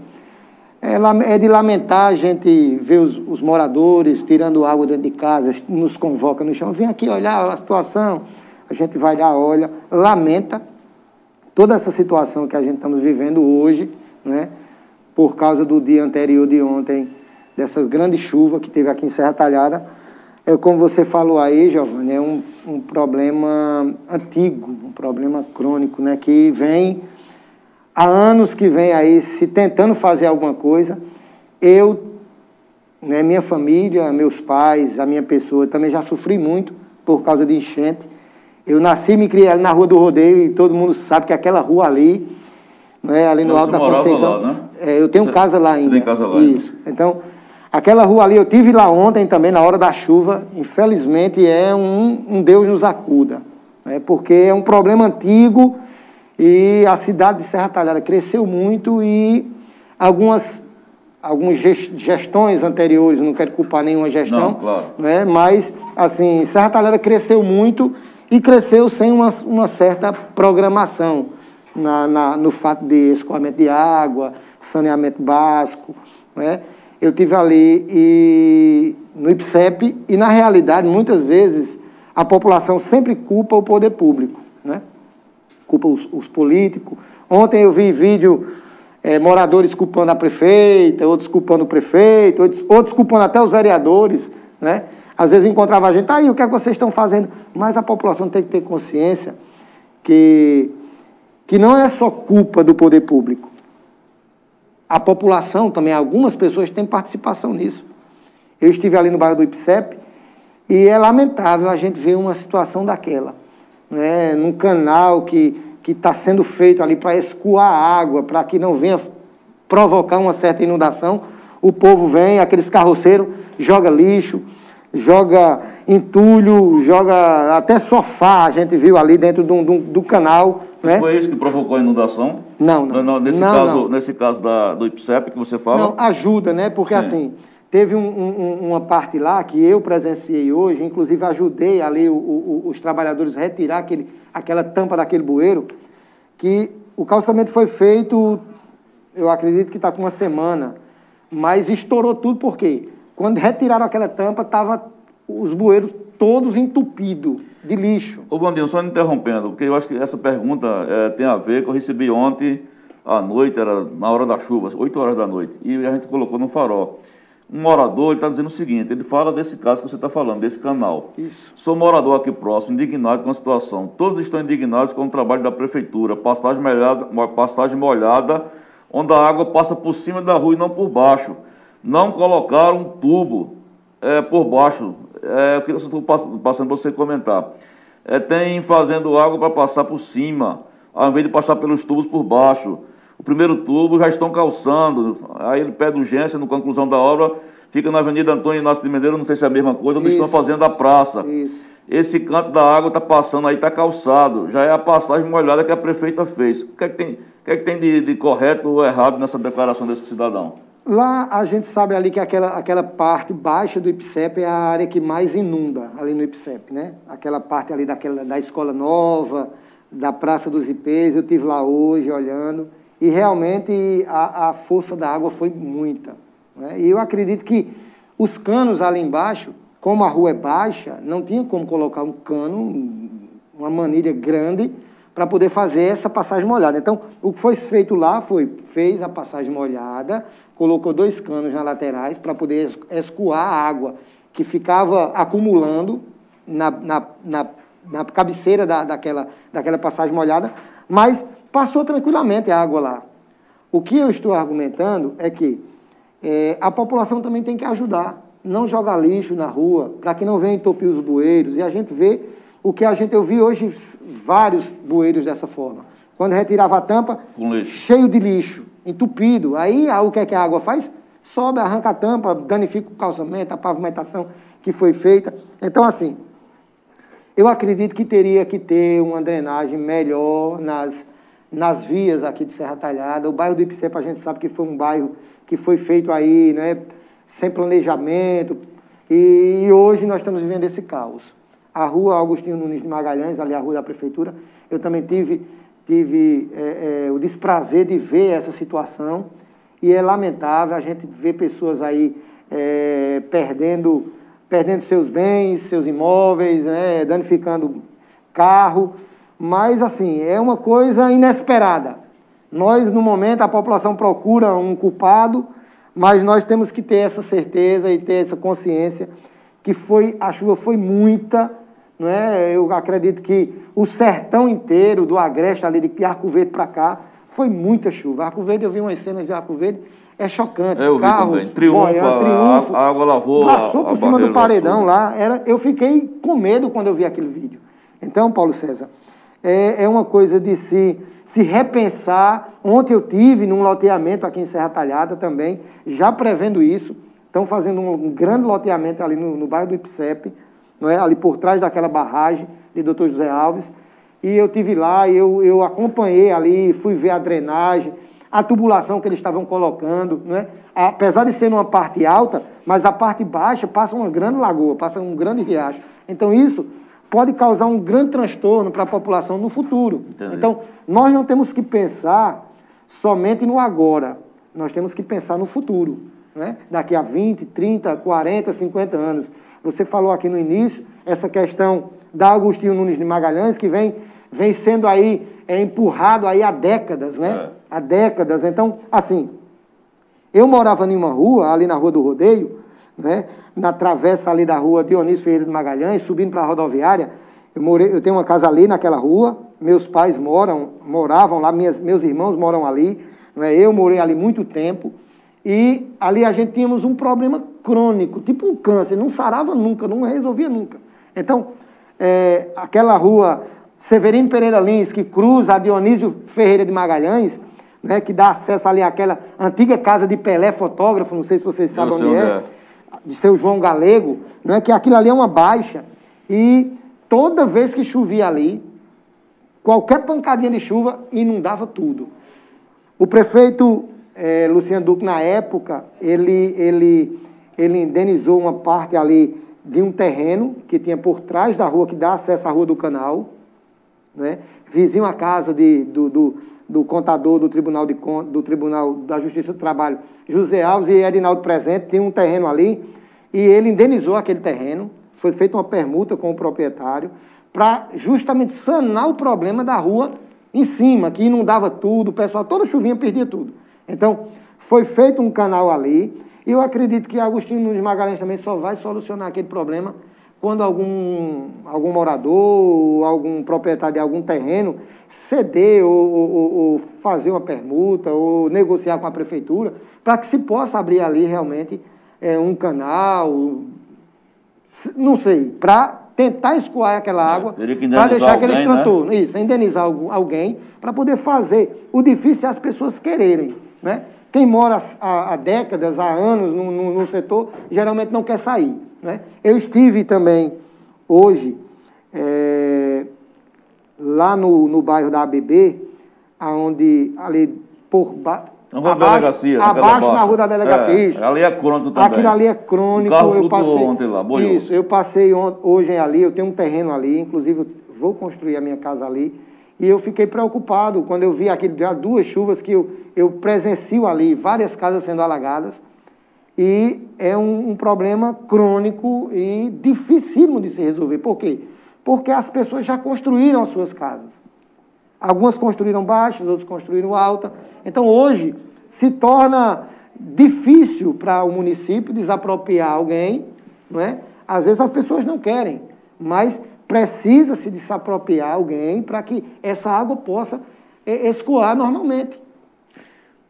É, é de lamentar a gente ver os, os, moradores tirando água dentro de casa, nos convoca no chão, vem aqui olhar a situação, a gente vai lá, olha, lamenta toda essa situação que a gente estamos vivendo hoje, né, por causa do dia anterior de ontem, dessa grande chuva que teve aqui em Serra Talhada. É como você falou aí, Giovanni, é um, um problema antigo, um problema crônico, né, que vem há anos que vem aí se tentando fazer alguma coisa. Eu, né, minha família, meus pais, a minha pessoa, também já sofri muito por causa de enchente. Eu nasci e me criei ali na Rua do Rodeio e todo mundo sabe que aquela rua ali, né, ali no Alto da Conceição. Lá, né? é, eu tenho casa lá ainda. Você tem casa lá? Isso. Então, Aquela rua ali, eu tive lá ontem também, na hora da chuva. Infelizmente, é um, um Deus nos acuda. Né? Porque é um problema antigo e a cidade de Serra Talhada cresceu muito e algumas, algumas gestões anteriores, não quero culpar nenhuma gestão, não, claro. né? mas, assim, Serra Talhada cresceu muito e cresceu sem uma, uma certa programação na, na, no fato de escoamento de água, saneamento básico, né? eu tive ali e, no IPSEP e, na realidade, muitas vezes, a população sempre culpa o poder público, né? culpa os, os políticos. Ontem eu vi vídeo é, moradores culpando a prefeita, outros culpando o prefeito, outros, outros culpando até os vereadores, né? Às vezes encontrava a gente, tá aí, o que é que vocês estão fazendo? Mas a população tem que ter consciência que, que não é só culpa do poder público a população também, algumas pessoas têm participação nisso. Eu estive ali no bairro do Ipsep e é lamentável a gente ver uma situação daquela. Né? Num canal que está sendo feito ali para escoar água, para que não venha provocar uma certa inundação, o povo vem, aqueles carroceiros, joga lixo, joga entulho, joga até sofá, a gente viu ali dentro do, do, do canal. Né? Foi isso que provocou a inundação? Não, não. não nesse, não, caso, não. nesse caso da, do IPSEP que você fala? Não, ajuda, né? Porque Sim. assim, teve um- um- uma parte lá que eu presenciei hoje, inclusive ajudei ali o- o- os trabalhadores a retirar aquele, aquela tampa daquele bueiro, que o calçamento foi feito, eu acredito que está com uma semana, mas estourou tudo por quê? Quando retiraram aquela tampa, tava os bueiros todos entupidos de lixo. Ô, Bandinho, só interrompendo, porque eu acho que essa pergunta eh, tem a ver com eu recebi ontem à noite, era na hora da chuva, 8 horas da noite, e a gente colocou no farol. Um morador está dizendo o seguinte, ele fala desse caso que você está falando, desse canal. Isso. Sou morador aqui próximo, indignado com a situação. Todos estão indignados com o trabalho da prefeitura. Passagem molhada, mo- passagem molhada onde a água passa por cima da rua e não por baixo. Não colocaram um tubo eh, por baixo. Eh, eu queria só estou passando para você comentar. Eh, tem fazendo água para passar por cima, ao invés de passar pelos tubos por baixo. O primeiro tubo já estão calçando. Aí ele pede urgência na conclusão da obra, fica na Avenida Antônio Inácio de Medeiros, não sei se é a mesma coisa, onde estão fazendo a praça. Isso. Esse canto da água está passando aí, está calçado. Já é a passagem molhada que a prefeita fez. O que é que tem, o que é que tem de, de correto ou errado nessa declaração desse cidadão? Lá a gente sabe ali que aquela, aquela parte baixa do IPSEP é a área que mais inunda ali no IPSEP, né? Aquela parte ali daquela, da escola nova, da Praça dos IPs, eu tive lá hoje olhando e realmente a, a força da água foi muita. Né? E eu acredito que os canos ali embaixo, como a rua é baixa, não tinha como colocar um cano, uma manilha grande para poder fazer essa passagem molhada. Então, o que foi feito lá foi, fez a passagem molhada, colocou dois canos nas laterais para poder es- escoar a água que ficava acumulando na, na, na, na cabeceira da, daquela, daquela passagem molhada, mas passou tranquilamente a água lá. O que eu estou argumentando é que eh, a população também tem que ajudar, não jogar lixo na rua, para que não venha entupir os bueiros. E a gente vê o que a gente, eu vi hoje vários bueiros dessa forma. Quando retirava a tampa, cheio de lixo, entupido. Aí ah, o que é que a água faz? Sobe, arranca a tampa, danifica o calçamento, a pavimentação que foi feita. Então, assim, eu acredito que teria que ter uma drenagem melhor nas, nas vias aqui de Serra Talhada. O bairro do Ipicepa a gente sabe que foi um bairro que foi feito aí, né, sem planejamento. E, e hoje nós estamos vivendo esse caos. A rua Agostinho Nunes de Magalhães, ali a rua da prefeitura, eu também tive, tive é, é, o desprazer de ver essa situação. E é lamentável a gente ver pessoas aí é, perdendo, perdendo seus bens, seus imóveis, né, danificando carro. Mas, assim, é uma coisa inesperada. Nós, no momento, a população procura um culpado, mas nós temos que ter essa certeza e ter essa consciência que foi a chuva foi muita, não é? Eu acredito que o sertão inteiro, do Agreste ali de Arco Verde para cá, foi muita chuva. Arco Verde, eu vi umas cenas de Arco Verde, é chocante. Eu vi Carros também. Triunfo, a- a água lavou Passou por cima do paredão lá. Era, eu fiquei com medo quando eu vi aquele vídeo. Então, Paulo César, é, é uma coisa de se, se repensar. Ontem eu tive num loteamento aqui em Serra Talhada também, já prevendo isso. Estão fazendo um, um grande loteamento ali no, no bairro do Ipsep, não é? ali por trás daquela barragem de Dr. José Alves. E eu tive lá, eu, eu acompanhei ali, fui ver a drenagem, a tubulação que eles estavam colocando, não é? apesar de ser numa parte alta, mas a parte baixa passa uma grande lagoa, passa um grande riacho. Então isso pode causar um grande transtorno para a população no futuro. Entendi. Então nós não temos que pensar somente no agora, nós temos que pensar no futuro, né? daqui a 20, 30, 40, 50 anos. Você falou aqui no início essa questão da Agostinho Nunes de Magalhães, que vem, vem sendo aí é, empurrado aí há décadas, né? Há décadas. Então, assim, eu morava em uma rua, ali na Rua do Rodeio, né? na travessa ali da rua Dionísio Ferreira de Magalhães, subindo para a rodoviária. Eu, morei, eu tenho uma casa ali naquela rua, meus pais moram, moravam lá, minhas, meus irmãos moram ali, não é? eu morei ali muito tempo. E ali a gente tínhamos um problema crônico, tipo um câncer, não sarava nunca, não resolvia nunca. Então, é, aquela rua Severino Pereira Lins, que cruza a Dionísio Ferreira de Magalhães, né, que dá acesso ali àquela antiga casa de Pelé, fotógrafo, não sei se vocês sabem onde é, é. de seu João Galego, né, que aquilo ali é uma baixa. E toda vez que chovia ali, qualquer pancadinha de chuva inundava tudo. O prefeito eh, Luciano Duque, na época, ele, ele, ele indenizou uma parte ali de um terreno que tinha por trás da rua, que dá acesso à rua do canal, né? vizinho à casa de, do, do, do contador do Tribunal, de, do Tribunal da Justiça do Trabalho, José Alves e Edinaldo Presente, tem um terreno ali, e ele indenizou aquele terreno, foi feita uma permuta com o proprietário, para justamente sanar o problema da rua em cima, que inundava tudo, o pessoal, toda chuvinha perdia tudo. Então, foi feito um canal ali, e eu acredito que Agostinho Nunes Magalhães também só vai solucionar aquele problema quando algum, algum morador, algum proprietário de algum terreno ceder ou, ou, ou fazer uma permuta ou negociar com a prefeitura para que se possa abrir ali realmente é, um canal, não sei, para tentar escoar aquela é, água, para deixar aquele transtorno. Né? Isso, indenizar alguém para poder fazer. O difícil é as pessoas quererem. Né? Quem mora há, há décadas, há anos no, setor, geralmente não quer sair. Né? Eu estive também hoje é, lá no, no bairro da ABB, onde ali por na rua abaixo, da delegacia. Abaixo na rua da delegacia. É, isso. Ali é crônico também. Aquilo ali é crônico. O carro eu passei, ontem lá, boiou. Isso, eu passei hoje ali, eu tenho um terreno ali, inclusive vou construir a minha casa ali. E eu fiquei preocupado quando eu vi aquele, já duas chuvas que eu, eu presencio ali, várias casas sendo alagadas. E é um, um problema crônico e dificílimo de se resolver. Por quê? Porque as pessoas já construíram as suas casas. Algumas construíram baixas, outras construíram alta. Então hoje se torna difícil para o município desapropriar alguém, não é? Às vezes as pessoas não querem, mas precisa se desapropriar alguém para que essa água possa escoar normalmente.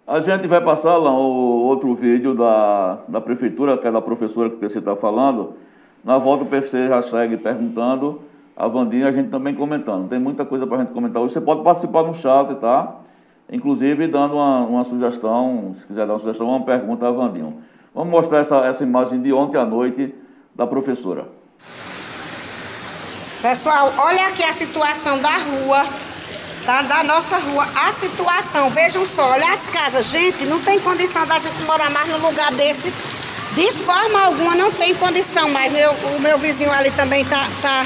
A gente vai passar lá o outro vídeo da, da prefeitura, que é da professora que você está falando. Na volta o PC já segue perguntando, a Vandinha a gente também comentando. Tem muita coisa para a gente comentar hoje. Você pode participar no chat, tá? Inclusive dando uma, uma sugestão, se quiser dar uma sugestão, uma pergunta a Vandinho. Vamos mostrar essa, essa imagem de ontem à noite da professora. Pessoal, olha aqui a situação da rua, tá? Da nossa rua, a situação, vejam só, olha as casas. Gente, não tem condição da gente morar mais num lugar desse. De forma alguma não tem condição mais. Meu, o meu vizinho ali também tá, tá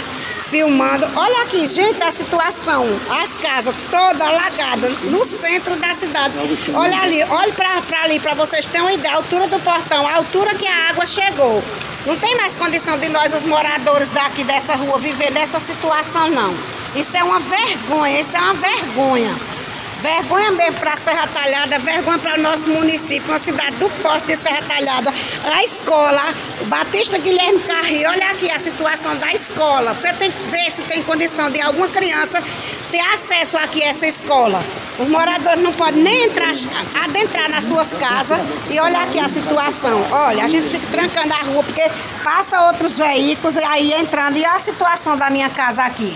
filmando. Olha aqui, gente, a situação. As casas todas alagadas no centro da cidade. Olha ali, olha pra ali, pra vocês terem uma ideia. A altura do portão, a altura que a água chegou. Não tem mais condição de nós, os moradores daqui dessa rua, viver nessa situação, não. Isso é uma vergonha, isso é uma vergonha. Vergonha mesmo para Serra Talhada, vergonha para o nosso município, uma cidade do Porto de Serra Talhada. A escola, o Batista Guilherme Carri, olha aqui a situação da escola. Você tem que ver se tem condição de alguma criança ter acesso aqui a essa escola. Os moradores não podem nem entrar, adentrar nas suas casas e olha aqui a situação. Olha, a gente fica trancando a rua porque passa outros veículos aí entrando. E a situação da minha casa aqui.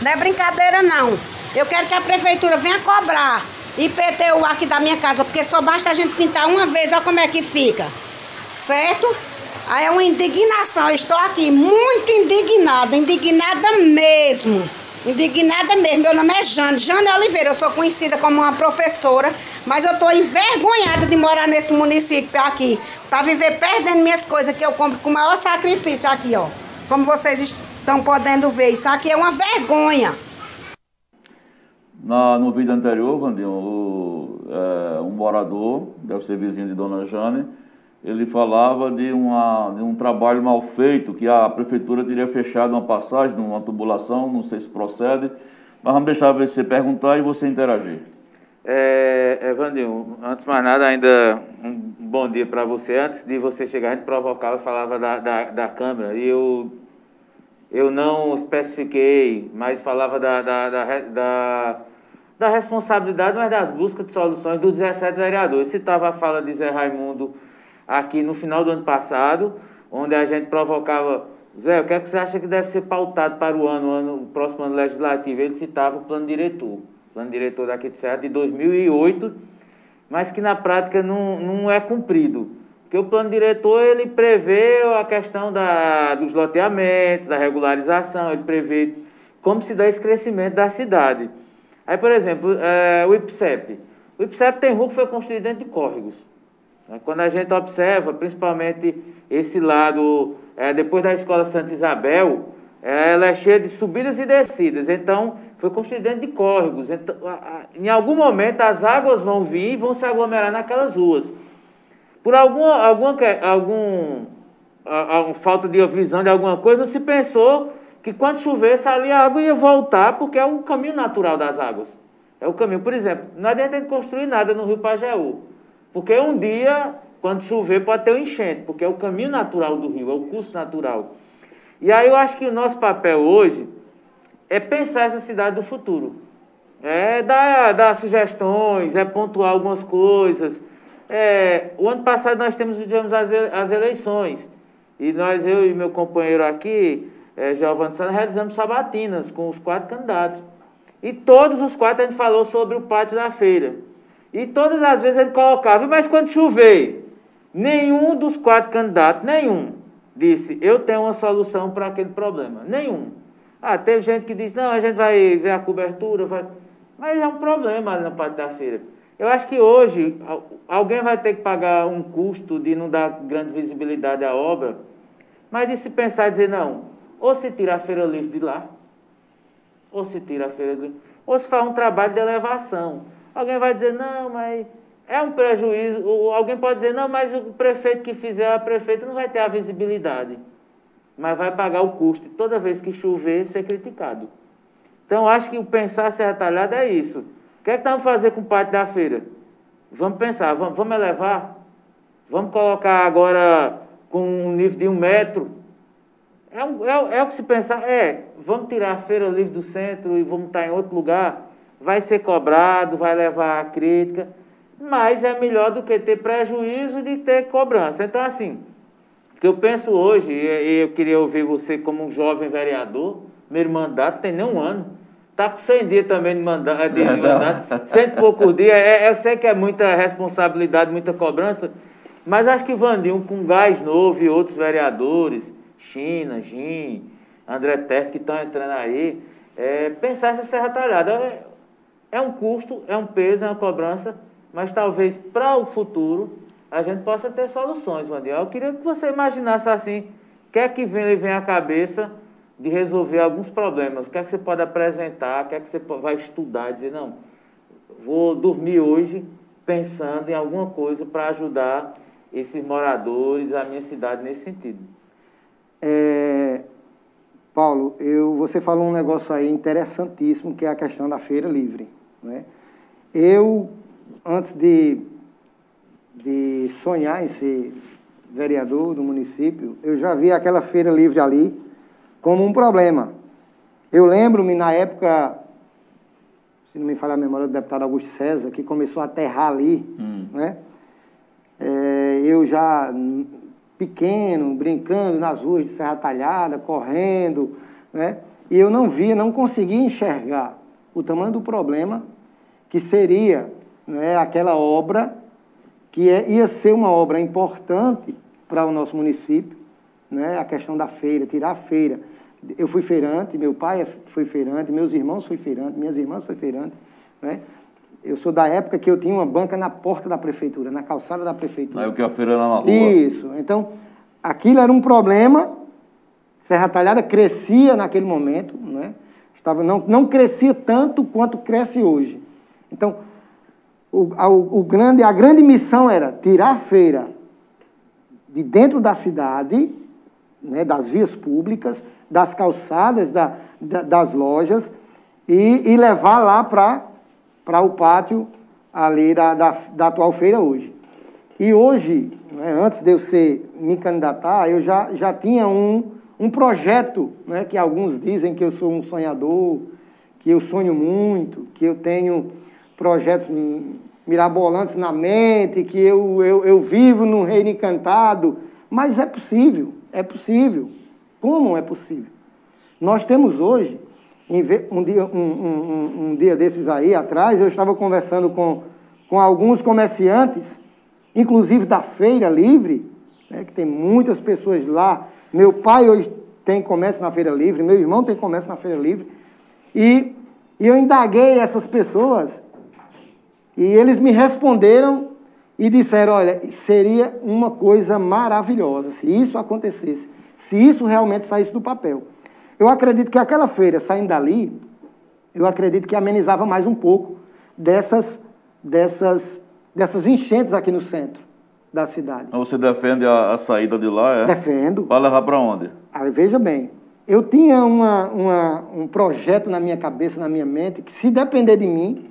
Não é brincadeira não. Eu quero que a prefeitura venha cobrar IPTU aqui da minha casa, porque só basta a gente pintar uma vez, olha como é que fica. Certo? Aí é uma indignação. Eu estou aqui muito indignada, indignada mesmo. Indignada mesmo. Meu nome é Jane, Jane Oliveira. Eu sou conhecida como uma professora, mas eu estou envergonhada de morar nesse município aqui. Para viver perdendo minhas coisas que eu compro com o maior sacrifício aqui, ó. Como vocês estão podendo ver. Isso aqui é uma vergonha. Na, no vídeo anterior, Vandinho, o, é, um morador, deve ser vizinho de Dona Jane, ele falava de, uma, de um trabalho mal feito, que a prefeitura teria fechado uma passagem, uma tubulação, não sei se procede, mas vamos deixar você perguntar e você interagir. É, é antes de mais nada, ainda um bom dia para você. Antes de você chegar, a gente provocava falava da, da, da Câmara, e eu, eu não especifiquei, mas falava da, da, da, da da responsabilidade, mas das buscas de soluções dos 17 vereadores. Citava a fala de Zé Raimundo aqui no final do ano passado, onde a gente provocava, Zé, o que é que você acha que deve ser pautado para o ano, ano o próximo ano legislativo? Ele citava o plano diretor, plano diretor daqui de Serra de 2008, mas que na prática não, não é cumprido. Porque o plano diretor ele prevê a questão da, dos loteamentos, da regularização, ele prevê como se dá esse crescimento da cidade. Aí, por exemplo, é, o IPSEP. O IPSEP tem rua que foi construído dentro de córregos. Né? Quando a gente observa, principalmente esse lado, é, depois da Escola Santa Isabel, é, ela é cheia de subidas e descidas. Então, foi construída dentro de córregos. Então, a, a, em algum momento, as águas vão vir e vão se aglomerar naquelas ruas. Por algum, alguma, algum a, falta de visão de alguma coisa, não se pensou que quando chovesse ali a água ia voltar, porque é o caminho natural das águas. É o caminho. Por exemplo, não adianta construir nada no Rio Pajeú. Porque um dia, quando chover, pode ter um enchente, porque é o caminho natural do rio, é o curso natural. E aí eu acho que o nosso papel hoje é pensar essa cidade do futuro. É dar, dar sugestões, é pontuar algumas coisas. É, o ano passado nós temos, tivemos as, as eleições. E nós, eu e meu companheiro aqui, é, Giovanni Santos, realizamos sabatinas com os quatro candidatos. E todos os quatro a gente falou sobre o pátio da feira. E todas as vezes ele colocava, mas quando chover, nenhum dos quatro candidatos, nenhum, disse, eu tenho uma solução para aquele problema. Nenhum. Ah, teve gente que disse, não, a gente vai ver a cobertura, vai... mas é um problema ali na parte da feira. Eu acho que hoje alguém vai ter que pagar um custo de não dar grande visibilidade à obra, mas de se pensar e dizer, não, ou se tira a feira livre de lá, ou se tira a feira livre, ou se faz um trabalho de elevação. Alguém vai dizer, não, mas é um prejuízo. Ou alguém pode dizer, não, mas o prefeito que fizer, a prefeita não vai ter a visibilidade. Mas vai pagar o custo. Toda vez que chover, ser criticado. Então, acho que o pensar ser atalhado é isso. O que é que nós vamos fazer com parte da feira? Vamos pensar, vamos, vamos elevar? Vamos colocar agora com um nível de um metro? É, um, é, é o que se pensar. É, vamos tirar a feira livre do centro e vamos estar em outro lugar? vai ser cobrado, vai levar a crítica, mas é melhor do que ter prejuízo de ter cobrança. Então, assim, o que eu penso hoje, e eu queria ouvir você como um jovem vereador, meu mandato tem nem um ano. Está com 100 dias também de mandato, de mandato cento e pouco dia. É, eu sei que é muita responsabilidade, muita cobrança, mas acho que Vandinho, com gás novo e outros vereadores, China, Jim, André Terto, que estão entrando aí, é, pensar essa serra talhada. É um custo, é um peso, é uma cobrança, mas talvez para o futuro a gente possa ter soluções, Vandinho. Eu queria que você imaginasse assim, o que é que vem, vem à cabeça de resolver alguns problemas, o que é que você pode apresentar, o que é que você vai estudar, dizer, não, vou dormir hoje pensando em alguma coisa para ajudar esses moradores, a minha cidade nesse sentido. É, Paulo, eu, você falou um negócio aí interessantíssimo, que é a questão da feira livre. Né? Eu, antes de, de sonhar em ser vereador do município, eu já vi aquela feira livre ali como um problema. Eu lembro-me na época, se não me falha a memória, do deputado Augusto César, que começou a aterrar ali, hum. né? É, eu já pequeno, brincando nas ruas de Serra Talhada, correndo, né? E eu não via, não conseguia enxergar o tamanho do problema que seria né, aquela obra que é, ia ser uma obra importante para o nosso município, né, a questão da feira, tirar a feira. Eu fui feirante, meu pai foi feirante, meus irmãos foram feirantes, minhas irmãs foram feirantes. Né? Eu sou da época que eu tinha uma banca na porta da prefeitura, na calçada da prefeitura. Aí o que a feira era na rua. Isso. Então, aquilo era um problema. Serra Talhada crescia naquele momento, né? Estava, não, não crescia tanto quanto cresce hoje. Então, o, a, o, grande, a grande missão era tirar a feira de dentro da cidade, né, das vias públicas, das calçadas, da, da, das lojas, e, e levar lá para o pátio ali da, da, da, atual feira hoje. E hoje, né, antes de eu ser, me candidatar, eu já, já tinha um, um projeto, né, que alguns dizem que eu sou um sonhador, que eu sonho muito, que eu tenho projetos mirabolantes na mente, que eu, eu, eu vivo num reino encantado. Mas é possível, é possível. Como é possível? Nós temos hoje, um dia, um, um, um dia desses aí atrás, eu estava conversando com, com alguns comerciantes, inclusive da Feira Livre, né, que tem muitas pessoas lá. Meu pai hoje tem comércio na Feira Livre, meu irmão tem comércio na Feira Livre. E, e eu indaguei essas pessoas e eles me responderam e disseram, olha, seria uma coisa maravilhosa se isso acontecesse, se isso realmente saísse do papel. Eu acredito que aquela feira saindo dali, eu acredito que amenizava mais um pouco dessas, dessas, dessas enchentes aqui no centro da cidade. Você defende a, a saída de lá, é? Defendo. Vai levar para onde? Aí, veja bem, eu tinha uma, uma, um projeto na minha cabeça, na minha mente, que se depender de mim,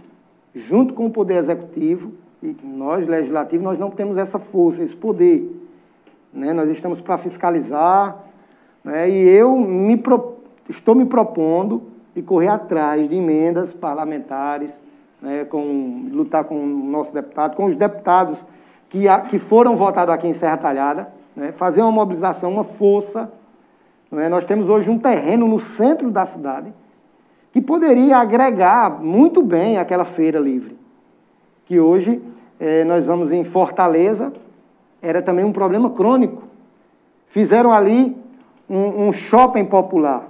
junto com o Poder Executivo, e nós, Legislativo, nós não temos essa força, esse poder. Né? Nós estamos para fiscalizar, né? e eu me pro, estou me propondo de correr atrás de emendas parlamentares, né? com, lutar com o nosso deputado, com os deputados que, a, que foram votados aqui em Serra Talhada, né? fazer uma mobilização, uma força. Né? Nós temos hoje um terreno no centro da cidade que poderia agregar muito bem aquela feira livre, que hoje eh, nós vamos em Fortaleza, era também um problema crônico. Fizeram ali um, um shopping popular.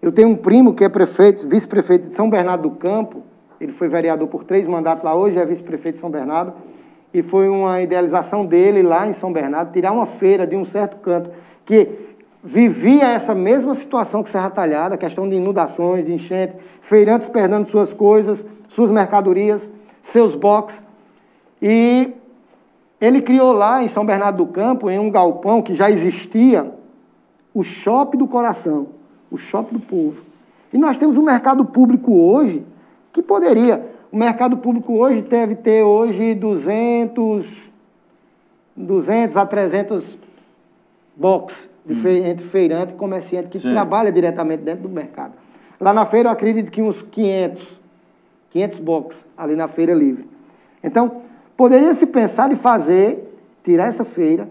Eu tenho um primo que é prefeito, vice-prefeito de São Bernardo do Campo, ele foi vereador por três mandatos lá, hoje é vice-prefeito de São Bernardo, e foi uma idealização dele lá em São Bernardo, tirar uma feira de um certo canto, que vivia essa mesma situação que Serra Talhada, questão de inundações, de enchente, feirantes perdendo suas coisas, suas mercadorias, seus boxes. E ele criou lá em São Bernardo do Campo, em um galpão que já existia, o shopping do coração, o shopping do povo. E nós temos um mercado público hoje que poderia. O mercado público hoje deve ter hoje 200, 200 a 300 boxes fe, entre feirante e comerciante que Sim. trabalha diretamente dentro do mercado. Lá na feira eu acredito que uns 500, 500 boxes ali na feira livre. Então, poderia se pensar em fazer, tirar essa feira,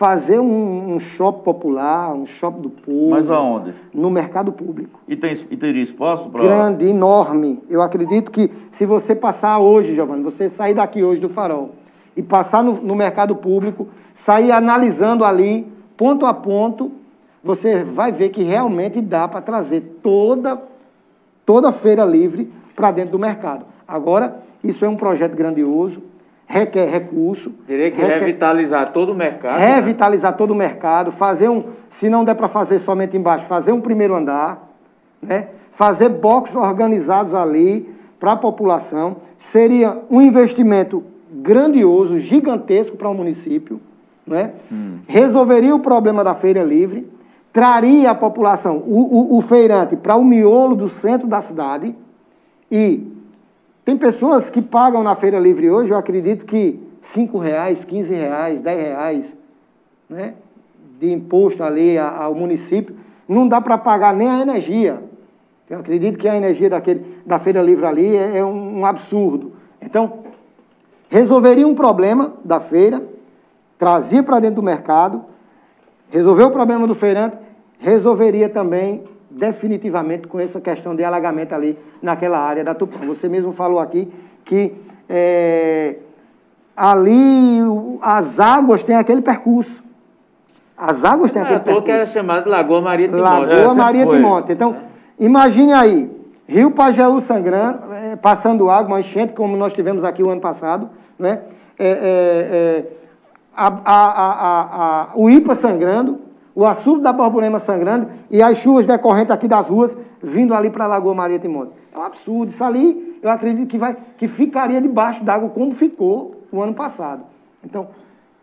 fazer um, um shopping popular, um shopping do povo. Mas aonde? No mercado público. E, tem, e teria espaço para... Grande, enorme. Eu acredito que se você passar hoje, Giovanni, você sair daqui hoje do farol e passar no, no mercado público, sair analisando ali, ponto a ponto, você vai ver que realmente dá para trazer toda, toda a feira livre para dentro do mercado. Agora, isso é um projeto grandioso, requer recurso. Teria que requer, revitalizar todo o mercado. Né? Revitalizar né? todo o mercado, fazer um, se não der para fazer somente embaixo, fazer um primeiro andar, né? fazer boxes organizados ali para a população. Seria um investimento grandioso, gigantesco para o município. Né? Hum. Resolveria o problema da feira livre, traria a população, o, o, o feirante, para o miolo do centro da cidade e tem pessoas que pagam na feira livre hoje, eu acredito que 5 reais, 15 reais, 10 reais né, de imposto ali ao município, não dá para pagar nem a energia. Eu acredito que a energia daquele, da feira livre ali é, é um, um absurdo. Então, resolveria um problema da feira, trazia para dentro do mercado, resolveu o problema do feirante, resolveria também definitivamente com essa questão de alagamento ali naquela área da Tupã. Você mesmo falou aqui que é, ali as águas têm aquele percurso. As águas têm é, aquele percurso. que era chamado Lagoa Maria de Monte. Lagoa é, Maria de Monte. Então, imagine aí, Rio Pajeú sangrando, é, passando água, uma enchente como nós tivemos aqui o ano passado, né? É, é, é a, a, a, o IPA sangrando, o açude da borborema sangrando e as chuvas decorrentes aqui das ruas vindo ali para a Lagoa Maria Timóteo. É um absurdo. Isso ali, eu acredito que, vai, que ficaria debaixo d'água como ficou o ano passado. Então,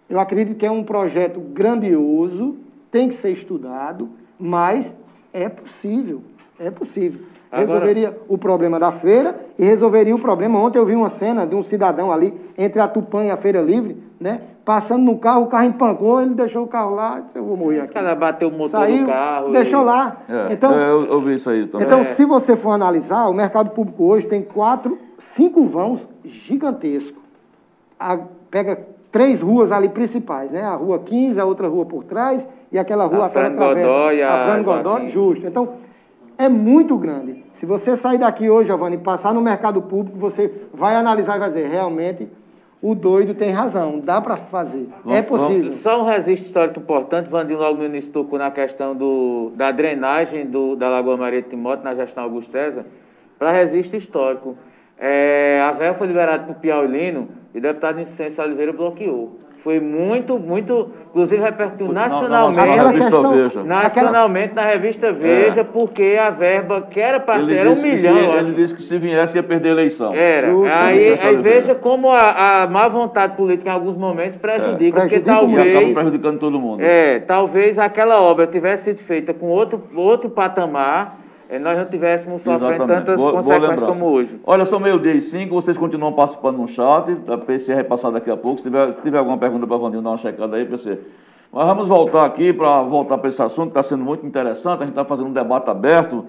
eu acredito que é um projeto grandioso, tem que ser estudado, mas é possível. É possível. Agora... Resolveria o problema da feira e resolveria o problema. Ontem eu vi uma cena de um cidadão ali entre a Tupã e a Feira Livre, né? Passando no carro, o carro empancou, ele deixou o carro lá, eu vou morrer aqui. Esse cara bateu o motor Saiu, do carro. Deixou e... lá. É, então, é, eu, eu, vi isso aí também. Então, é. se você for analisar, o mercado público hoje tem quatro, cinco vãos gigantescos. A, pega três ruas ali principais, né? A rua 15, a outra rua por trás e aquela rua a Fran Godoy, a, a Fran Godoy, justo. Então, é muito grande. Se você sair daqui hoje, Giovanni, e passar no mercado público, você vai analisar e vai dizer, realmente, o doido tem razão, dá para fazer. é possível. Só um registro histórico importante, Vandinho logo no início tocou na questão do, da drenagem do, da Lagoa Maria de Timóteo, na gestão Augusto César, para registro histórico. É, a véia foi liberada por Piaulino, E o deputado Inocêncio Oliveira bloqueou. Foi muito, muito, inclusive repercutiu Na- na- nacionalmente. na Aquela revista questão- Veja. Nacionalmente na revista Veja, porque a verba que era para ser, Ele era um milhão. se, ele disse que se viesse ia perder a eleição. Era. Justo, aí Vicente aí veja como a, a má vontade política em alguns momentos prejudica, porque Prejudica talvez. prejudicando todo mundo. É, talvez aquela obra tivesse sido feita com outro, outro patamar, nós não tivéssemos sofrendo Exatamente. tantas Boa- boa consequências lembrança. como hoje. Olha, são meio-dia e cinco, vocês continuam participando no chat, a PC vai passar daqui a pouco. Se tiver, se tiver alguma pergunta para Vandinho, dá uma checada aí, PC. Mas vamos voltar aqui para voltar para esse assunto, que está sendo muito interessante, a gente está fazendo um debate aberto.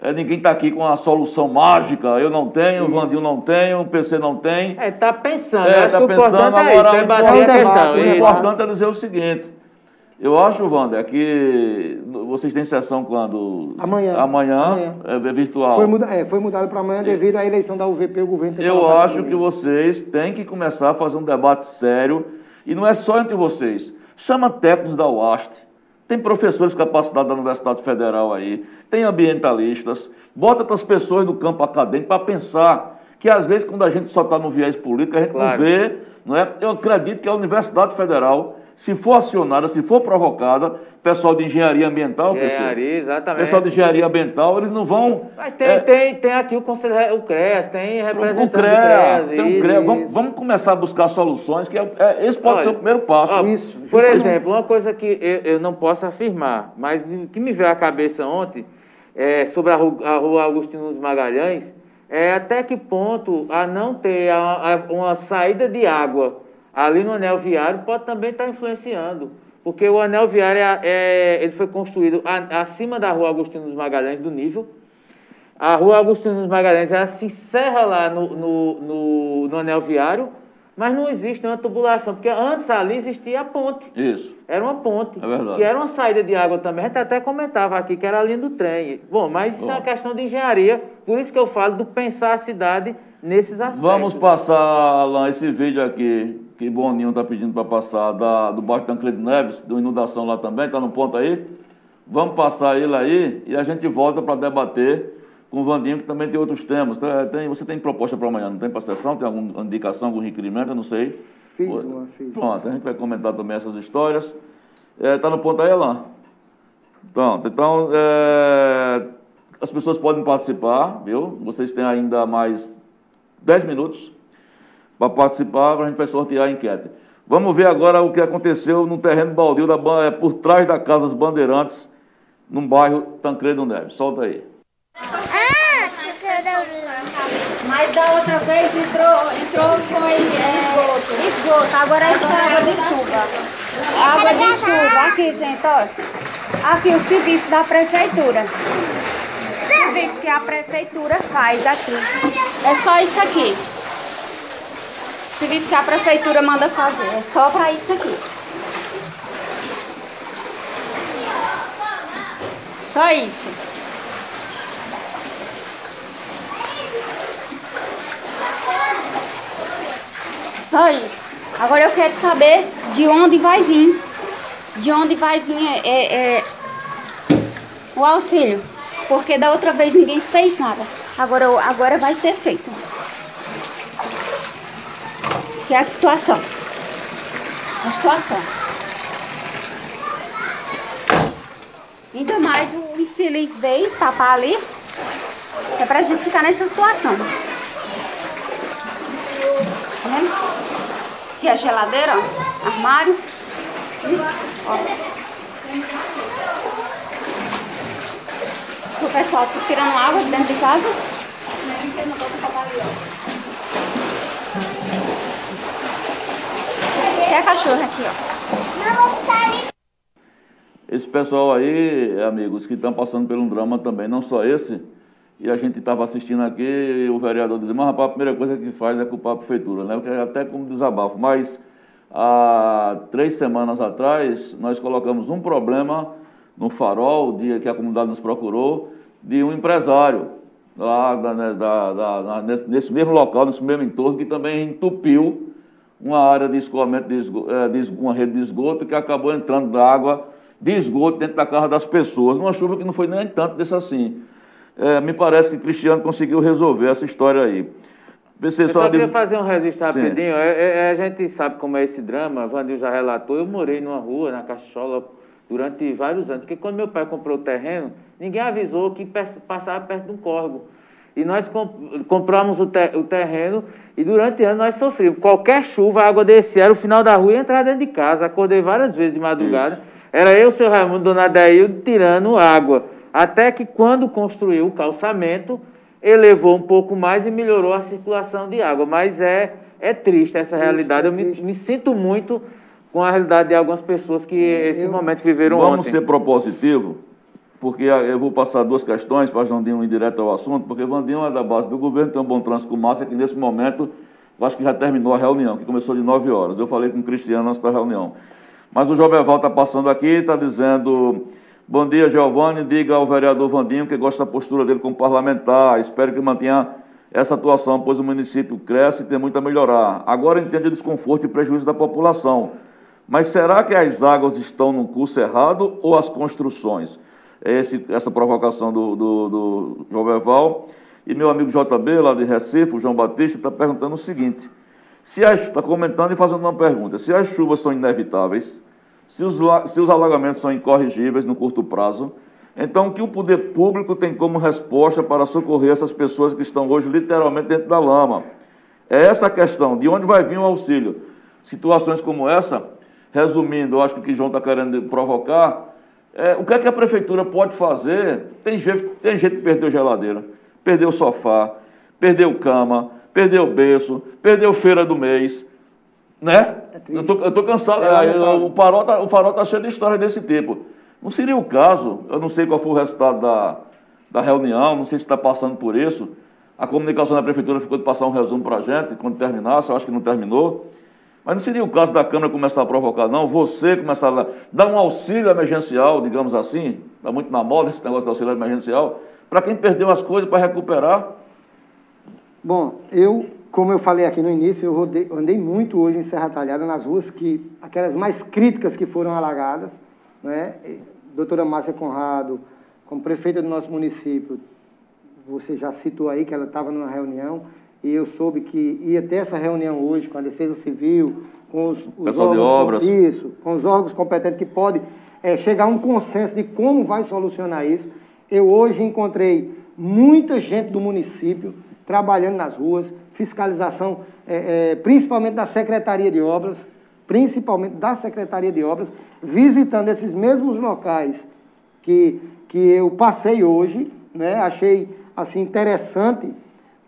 É, ninguém está aqui com a solução mágica, eu não tenho, o Vandinho não tem, o PC não tem. É, tá pensando. É, tá o pensando, é agora isso, o debater importante- O Isso. importante é dizer o seguinte. Eu acho, Wander, que vocês têm sessão quando? Amanhã. Amanhã, Amanhã. é virtual. Foi, muda, é, foi mudado para amanhã devido à eleição da UVP, o governo tem Eu acho que vocês têm que começar a fazer um debate sério, e não é só entre vocês. Chama técnicos da UAST, tem professores capacitados da Universidade Federal aí, tem ambientalistas, bota outras pessoas do campo acadêmico para pensar que às vezes quando a gente só está no viés político, a gente Claro. não vê, não é? Eu acredito que a Universidade Federal, se for acionada, se for provocada, pessoal de engenharia ambiental, pessoal, Engenharia, exatamente. pessoal de engenharia ambiental, eles não vão Mas tem, é, tem, tem aqui o Conselho, o CREAS, tem representante o do CREA, CREAS. tem isso. CREA. Vamos, vamos começar a buscar soluções, que é, é- esse pode Olha, ser o primeiro passo. Ó, Isso, Por exemplo, uma coisa que eu, eu não posso afirmar, mas o que me veio à cabeça ontem é, sobre a rua, a rua Agostinho dos Magalhães é até que ponto a não ter a- a- uma saída de água ali no anel viário pode também estar influenciando. Porque o anel viário é, é- ele foi construído acima da rua Agostinho dos Magalhães, do nível. A rua Agostinho dos Magalhães ela se encerra lá no, no, no, no anel viário, mas não existe nenhuma tubulação, porque antes ali existia a ponte. Isso. Era uma ponte. É verdade. Que era uma saída de água também. A gente até comentava aqui que era a linha do trem. Bom, mas isso é uma Bom. questão de engenharia. Por isso que eu falo do pensar a cidade nesses aspectos. Vamos passar, Alain, esse vídeo aqui, que Boninho está pedindo para passar, da, do Baixo Tancredo Neves, da inundação lá também, está no ponto aí? Vamos passar ele aí e a gente volta para debater com o Vandinho, que também tem outros temas. Tá? Tem, você tem proposta para amanhã, não tem para sessão? Tem alguma indicação, algum requerimento? Eu não sei. Fiz uma, fiz. Pronto, a gente vai comentar também essas histórias. Está no ponto aí, Alain? Pronto, então é, as pessoas podem participar, viu? Vocês têm ainda mais 10 minutos para participar, a gente vai sortear a enquete. Vamos ver agora o que aconteceu no terreno baldio da, é, por trás da Casa dos Bandeirantes, no bairro Tancredo Neves. Solta aí. Mas da outra vez entrou, entrou foi é, esgoto. Agora isso é água de chuva. Água de chuva. Aqui, gente, ó. Aqui o serviço da prefeitura. O serviço que a prefeitura faz aqui. É só isso aqui. Serviço que a prefeitura manda fazer. É só para isso aqui. Só isso. Só isso. Agora eu quero saber de onde vai vir. De onde vai vir é, é, é, o auxílio. Porque da outra vez ninguém fez nada. Agora, agora vai ser feito. Que é a situação. A situação. Ainda mais o infeliz veio tapar ali. É pra gente ficar nessa situação. Vendo? Aqui a geladeira, ó, armário. Ó. O pessoal tá tirando água de dentro de casa. Tem a cachorra aqui, ó. Esse pessoal aí, amigos, que estão passando por um drama também, não só esse, e a gente estava assistindo aqui e o vereador dizia, mas rapaz, a primeira coisa que faz é culpar a prefeitura, né? Porque é até como desabafo. Mas há três semanas atrás, nós colocamos um problema no farol, o dia que a comunidade nos procurou, de um empresário lá da- né, da- da- nesse mesmo local, nesse mesmo entorno, que também entupiu uma área de escoamento, de esgo- eh, de uma rede de esgoto que acabou entrando água de esgoto dentro da casa das pessoas, numa chuva que não foi nem tanto desse assim. Eh, me parece que Cristiano conseguiu resolver essa história aí. PC Eu só só de- queria fazer um registro rapidinho. É- é- a gente sabe como é esse drama, Vandil já relatou. Eu morei numa rua, na Cachola, durante vários anos. Porque quando meu pai comprou o terreno, ninguém avisou que passava perto de um córrego. E nós comp- compramos o, te- o terreno e durante anos nós sofrimos. Qualquer chuva, a água descia, era o final da rua e entrar dentro de casa. Acordei várias vezes de madrugada. Era eu, seu Raimundo, Dona Daílde, tirando água. Até que quando construiu o calçamento, elevou um pouco mais e melhorou a circulação de água. Mas é, é triste essa realidade. Eu me, me sinto muito com a realidade de algumas pessoas que esse momento viveram Vamos ontem. ser propositivo, porque a- eu vou passar duas questões para Vandinho ir direto ao assunto, porque Vandinho é da base do governo, tem um bom trânsito com massa, que nesse momento, eu acho que já terminou a reunião, que começou de 9 horas. Eu falei com o Cristiano antes da reunião. Mas o Jobeval está passando aqui, está dizendo... Bom dia, Giovanni. Diga ao vereador Vandinho que gosta da postura dele como parlamentar. Espero que mantenha essa atuação, pois o município cresce e tem muito a melhorar. Agora entende o desconforto e prejuízo da população. Mas será que as águas estão no curso errado ou as construções? Esse, essa provocação do, do, do João Beval. E meu amigo JB, lá de Recife, o João Batista, está perguntando o seguinte: se está comentando e fazendo uma pergunta, se as chuvas são inevitáveis, se os, se os alagamentos são incorrigíveis no curto prazo, então o que o poder público tem como resposta para socorrer essas pessoas que estão hoje literalmente dentro da lama? É essa a questão, de onde vai vir o auxílio? Situações como essa, resumindo, eu acho que o que João está querendo provocar, é, o que é que a prefeitura pode fazer? Tem gente, tem gente que perdeu geladeira, perdeu sofá, perdeu cama, perdeu berço, perdeu feira do mês, né? eu, tô, eu tô cansado, É lamentável. o farol tá, o farol tá cheio de histórias desse tipo. Não seria o caso, eu não sei qual foi o resultado da, da reunião, não sei se está passando por isso. A comunicação da prefeitura ficou de passar um resumo para a gente quando terminasse, eu acho que não terminou. Mas não seria o caso da Câmara começar a provocar, não? Você começar a dar um auxílio emergencial, digamos assim, está muito na moda esse negócio de auxílio emergencial, para quem perdeu as coisas para recuperar. Bom, eu, como eu falei aqui no início, eu rodei- andei muito hoje em Serra Talhada, nas ruas que, aquelas mais críticas que foram alagadas, né? Doutora Márcia Conrado, como prefeita do nosso município, você já citou aí que ela estava numa reunião, e eu soube que ia ter essa reunião hoje com a Defesa Civil, com os, os Pessoal de órgãos- obras. Isso, com os órgãos competentes que pode eh, chegar a um consenso de como vai solucionar isso. Eu hoje encontrei muita gente do município trabalhando nas ruas, fiscalização, eh, eh, principalmente da Secretaria de Obras, principalmente da Secretaria de Obras, visitando esses mesmos locais que, que eu passei hoje, né? achei assim, interessante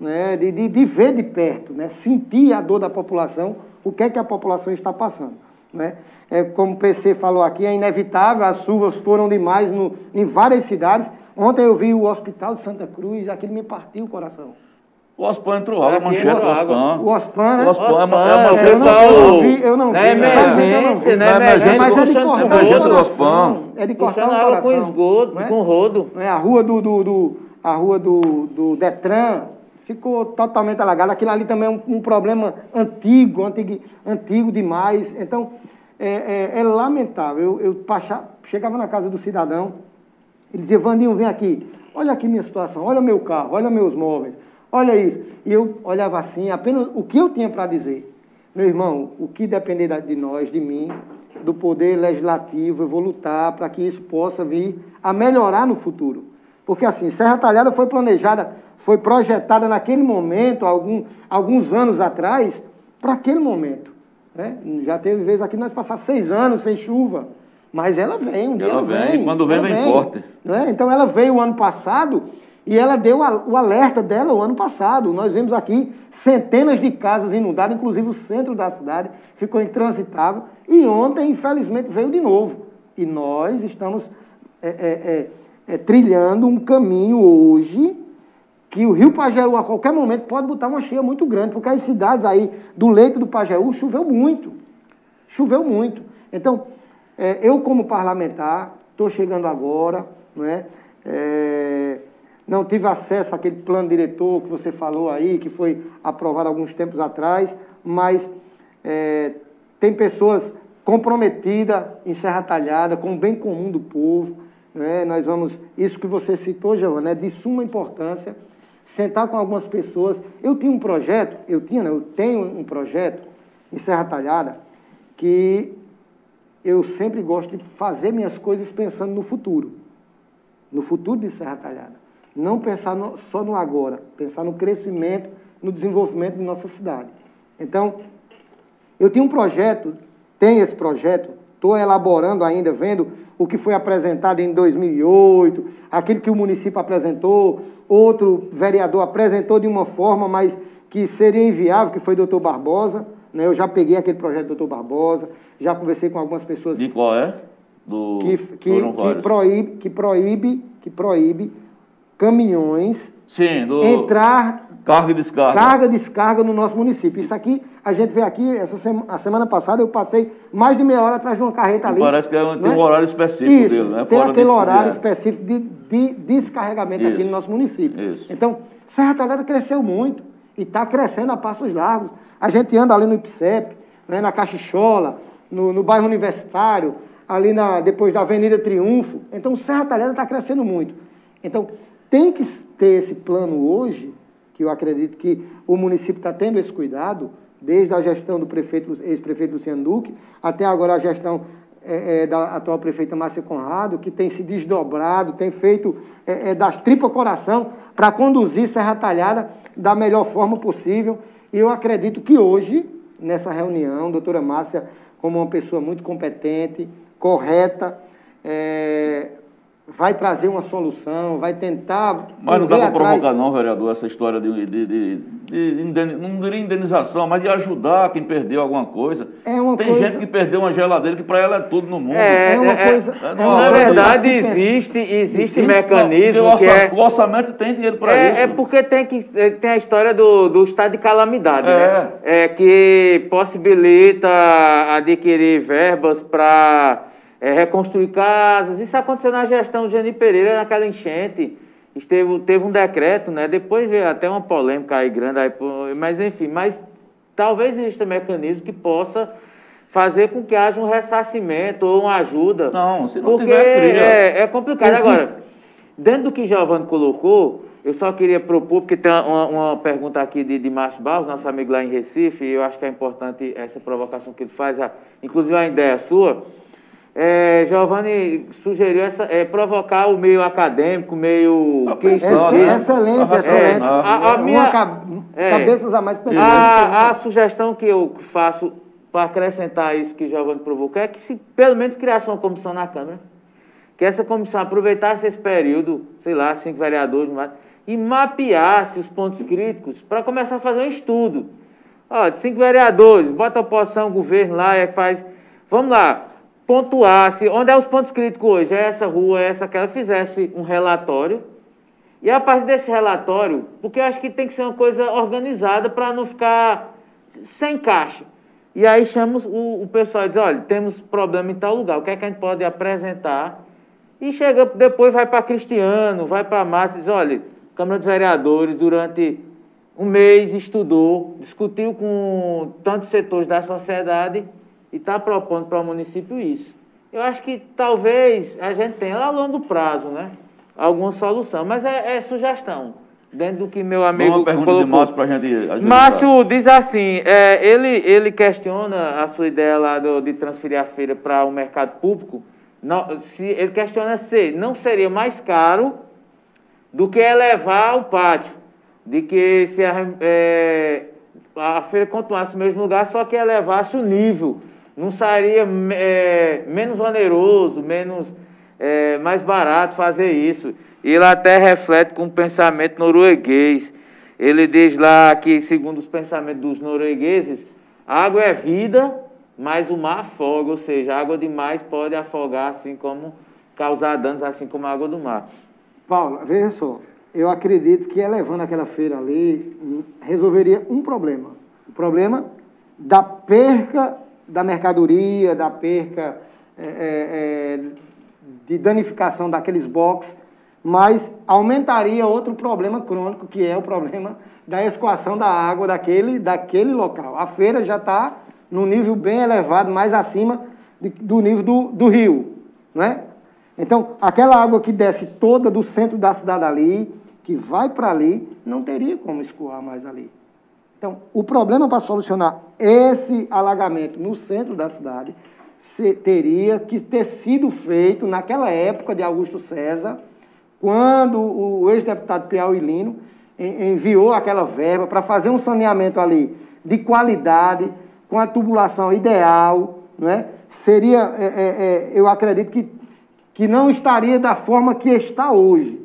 né? de, de, de ver de perto, né? sentir a dor da população, o que é que a população está passando. Né? É, como o PC falou aqui, é inevitável, as chuvas foram demais no, em várias cidades. Ontem eu vi o Hospital de Santa Cruz, aquilo me partiu o coração. O Ospan entrou água, Aqui manchete do. Ospan. O Ospan, né? O Ospan é uma, é uma Ospan, manchete- eu não, pessoal, eu não vi, eu não na vi. emergência, na Na emergência, Mas é de cortar emergência do. Ospan. É de cortar Puxando água com esgoto, né? com rodo. É, a rua do- a rua do, do Detran ficou totalmente alagada. Aquilo ali também é um, um problema antigo, antigo, antigo demais. Então, é, é- é lamentável. Eu, eu chegava na casa do cidadão, ele dizia, Vandinho, vem aqui, olha aqui minha situação, olha meu carro, olha meus móveis, olha isso. E eu olhava assim, apenas o que eu tinha para dizer. Meu irmão, o que depender de nós, de mim, do poder legislativo, eu vou lutar para que isso possa vir a melhorar no futuro. Porque assim, Serra Talhada foi planejada, foi projetada naquele momento, algum, alguns anos atrás, para aquele momento. né? Já teve vezes aqui nós passar seis anos sem chuva, mas ela vem, um dia Ela ela, vem, quando vem, ela vem forte. né? Então ela veio o ano passado e ela deu a- o alerta dela o ano passado. Nós vimos aqui centenas de casas inundadas, inclusive o centro da cidade ficou intransitável. E ontem, infelizmente, veio de novo. E nós estamos é, é, é, é, trilhando um caminho hoje que o Rio Pajeú, a qualquer momento, pode botar uma cheia muito grande, porque as cidades aí do leito do Pajeú choveu muito. Choveu muito. Então, é, eu como parlamentar, estou chegando agora, não é? É, não tive acesso àquele plano diretor que você falou aí, que foi aprovado alguns tempos atrás, mas é, tem pessoas comprometidas em Serra Talhada com o bem comum do povo. Né? Nós vamos, isso que você citou, Giovana, é de suma importância. sentar com algumas pessoas. Eu tinha um projeto, eu tinha, não, eu tenho um projeto em Serra Talhada que eu sempre gosto de fazer minhas coisas pensando no futuro, no futuro de Serra Talhada. Não pensar no, só no agora, pensar no crescimento, no desenvolvimento de nossa cidade. Então, eu tinha um projeto, tenho esse projeto, estou elaborando ainda, vendo o que foi apresentado em 2008, aquilo que o município apresentou, outro vereador apresentou de uma forma, mas que seria inviável, que foi o doutor Barbosa. Né? Eu já peguei aquele projeto do doutor Barbosa, já conversei com algumas pessoas. De qual é? Do que, que, que proíbe, que proíbe, que proíbe caminhões Sim, do entrar carga e descarga. Carga e descarga no nosso município. Isso aqui, a gente vê aqui, essa sema, a semana passada eu passei mais de meia hora atrás de uma carreta ali. Parece que é, tem né? um horário específico Isso, dele, né? Tem Fora aquele horário específico de, de descarregamento Isso. aqui no nosso município. Isso. Então, Serra Talhada cresceu muito e está crescendo a passos largos. A gente anda ali no IPSEP, né, na Caxichola, no, no bairro Universitário, ali na, depois da Avenida Triunfo. Então, Serra Talhada está crescendo muito. Então, tem que ter esse plano hoje, que eu acredito que o município está tendo esse cuidado, desde a gestão do prefeito, ex-prefeito Luciano Duque, até agora a gestão é, é, da atual prefeita Márcia Conrado, que tem se desdobrado, tem feito é, é das tripas coração para conduzir Serra Talhada da melhor forma possível. E eu acredito que hoje, nessa reunião, doutora Márcia, como uma pessoa muito competente, correta, é, vai trazer uma solução, vai tentar. Mas não dá para provocar, não, vereador, essa história de, de, de, de, não diria indenização, mas de ajudar quem perdeu alguma coisa. É uma Tem coisa... gente que perdeu uma geladeira que para ela é tudo no mundo. É, é uma é, coisa. É, é na verdade, existe, existe mecanismo. O, que é... o orçamento tem dinheiro para é, isso. É porque tem, que, tem a história do, do estado de calamidade, né? É que possibilita adquirir verbas para é, reconstruir casas. Isso aconteceu na gestão de Jani Pereira, naquela enchente. Esteve, teve um decreto, né? Depois veio até uma polêmica aí grande, aí, mas enfim, mas talvez exista um mecanismo que possa fazer com que haja um ressarcimento ou uma ajuda. Não, se não porque tiver é, é complicado. Agora, dentro do que Giovanni colocou, eu só queria propor, porque tem uma, uma pergunta aqui de, de Márcio Barros, nosso amigo lá em Recife, e eu acho que é importante essa provocação que ele faz, a, inclusive a ideia sua é, Giovanni sugeriu essa, é, provocar o meio acadêmico, meio. que é, excelente, excelente. É, a, a minha, é, cabeças a mais a, a sugestão que eu faço para acrescentar isso que Giovanni provocou é que se pelo menos criasse uma comissão na Câmara, que essa comissão aproveitasse esse período, sei lá, cinco vereadores, e mapeasse os pontos críticos para começar a fazer um estudo. Ó, de cinco vereadores, bota a oposição, o governo lá, é, faz. Vamos lá pontuasse onde é os pontos críticos hoje, é essa rua, é essa aquela, fizesse um relatório. E a partir desse relatório, porque eu acho que tem que ser uma coisa organizada para não ficar sem caixa. E aí chamamos o, o pessoal e diz, olha, temos problema em tal lugar, o que é que a gente pode apresentar? E chega, depois vai para Cristiano, vai para Márcia e diz, olha, Câmara dos Vereadores, durante um mês estudou, discutiu com tantos setores da sociedade e está propondo para o município isso. Eu acho que talvez a gente tenha a longo prazo, né? Alguma solução, mas é, é sugestão. Dentro do que meu amigo uma pergunta colocou. de Márcio para a gente Márcio diz assim, é, ele, ele questiona a sua ideia lá do, de transferir a feira para o mercado público. Não, se, ele questiona se não seria mais caro do que elevar o pátio. De que se a, é, a feira continuasse no mesmo lugar, só que elevasse o nível não seria é, menos oneroso, menos é, mais barato fazer isso. E ele até reflete com o pensamento norueguês. Ele diz lá que, segundo os pensamentos dos noruegueses, água é vida, mas o mar afoga, ou seja, água demais pode afogar, assim como causar danos, assim como a água do mar. Paulo, veja só, eu acredito que elevando aquela feira ali resolveria um problema. O problema da perca da mercadoria, da perca é, é, é, de danificação daqueles boxes, mas aumentaria outro problema crônico, que é o problema da escoação da água daquele, daquele local. A feira já está num nível bem elevado, mais acima de, do nível do, do rio. Né? Então, aquela água que desce toda do centro da cidade ali, que vai para ali, não teria como escoar mais ali. Então, o problema para solucionar esse alagamento no centro da cidade teria que ter sido feito naquela época de Augusto César, quando o ex-deputado Piauí Lino en- enviou aquela verba para fazer um saneamento ali de qualidade, com a tubulação ideal, não é? seria, é, é, é, eu acredito que, que não estaria da forma que está hoje.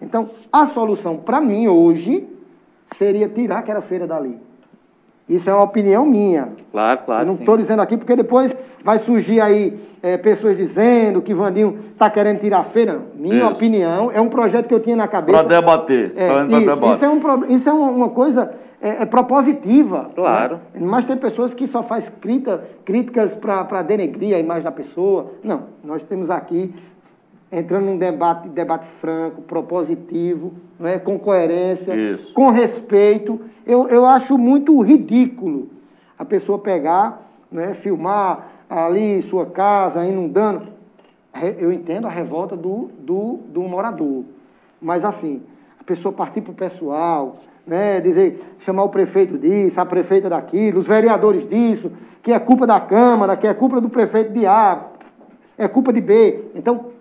Então, a solução para mim hoje seria tirar aquela feira dali. Isso é uma opinião minha. Claro, claro. Eu não estou dizendo aqui porque depois vai surgir aí é, pessoas dizendo que Vandinho está querendo tirar a feira. Minha Isso. opinião é um projeto que eu tinha na cabeça. Para debater. É, tá isso, debate. isso é, um, isso é uma, uma coisa é, é propositiva. Claro. né? Mas tem pessoas que só faz crítica, críticas para denegrir a imagem da pessoa. Não, nós temos aqui entrando num debate, debate franco, propositivo, não é? com coerência, Isso. com respeito. Eu, eu acho muito ridículo a pessoa pegar, né, filmar ali sua casa inundando. Eu entendo a revolta do, do, do morador, mas assim, a pessoa partir para o pessoal, né, dizer, chamar o prefeito disso, a prefeita daquilo, os vereadores disso, que é culpa da Câmara, que é culpa do prefeito de A, é culpa de B. Então,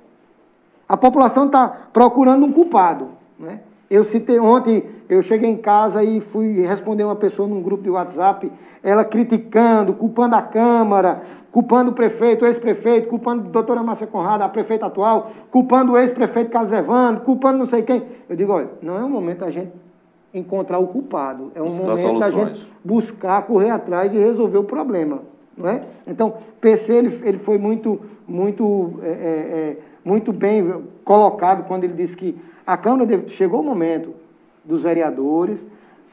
a população está procurando um culpado. Né? Eu citei ontem, eu cheguei em casa e fui responder uma pessoa num grupo de WhatsApp, ela criticando, culpando a Câmara, culpando o prefeito, o ex-prefeito, culpando a doutora Márcia Conrada, a prefeita atual, culpando o ex-prefeito Carlos Evandro, culpando não sei quem. Eu digo, olha, não é o momento da gente encontrar o culpado, é um Buscar momento da soluções. gente buscar, correr atrás de resolver o problema. Não é? Então, PC ele, ele foi muito, muito, é, é, é, muito bem colocado quando ele disse que a Câmara deve- chegou o momento dos vereadores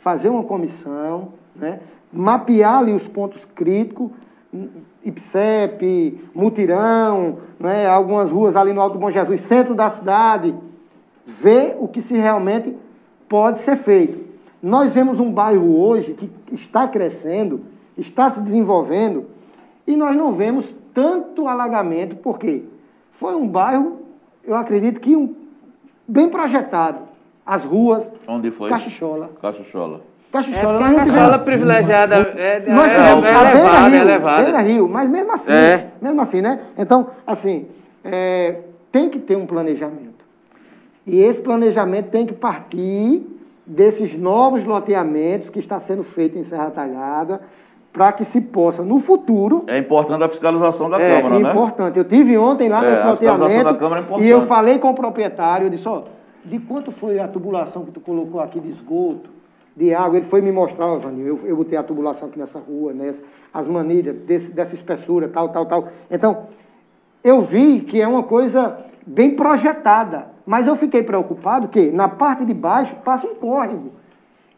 fazer uma comissão, né, mapear ali os pontos críticos, IPSEP, Mutirão, né, algumas ruas ali no Alto Bom Jesus, centro da cidade, ver o que se realmente pode ser feito. Nós vemos um bairro hoje que está crescendo, está se desenvolvendo, e nós não vemos tanto alagamento, porque foi um bairro, eu acredito que um, bem projetado. As ruas, Onde foi? Caxixola. Cachuchola. É Caxixola, porque nós não tivemos- privilegiada é, é, nós é, tivemos é a Beira elevada, é elevada. Beira Rio, mas mesmo assim, É. mesmo assim, né? Então, assim, é, tem que ter um planejamento. E esse planejamento tem que partir desses novos loteamentos que está sendo feito em Serra Talhada, para que se possa, no futuro, É importante a fiscalização da é Câmara, né? importante. Eu tive ontem lá É, nesse a fiscalização loteamento da Câmara é importante. e eu falei com o proprietário, eu disse, ó, de quanto foi a tubulação que tu colocou aqui de esgoto, de água? Ele foi me mostrar, Vanil, eu, eu botei a tubulação aqui nessa rua, nessa, as manilhas desse, dessa espessura, tal, tal, tal. Então, eu vi que é uma coisa bem projetada, mas eu fiquei preocupado que na parte de baixo passa um córrego.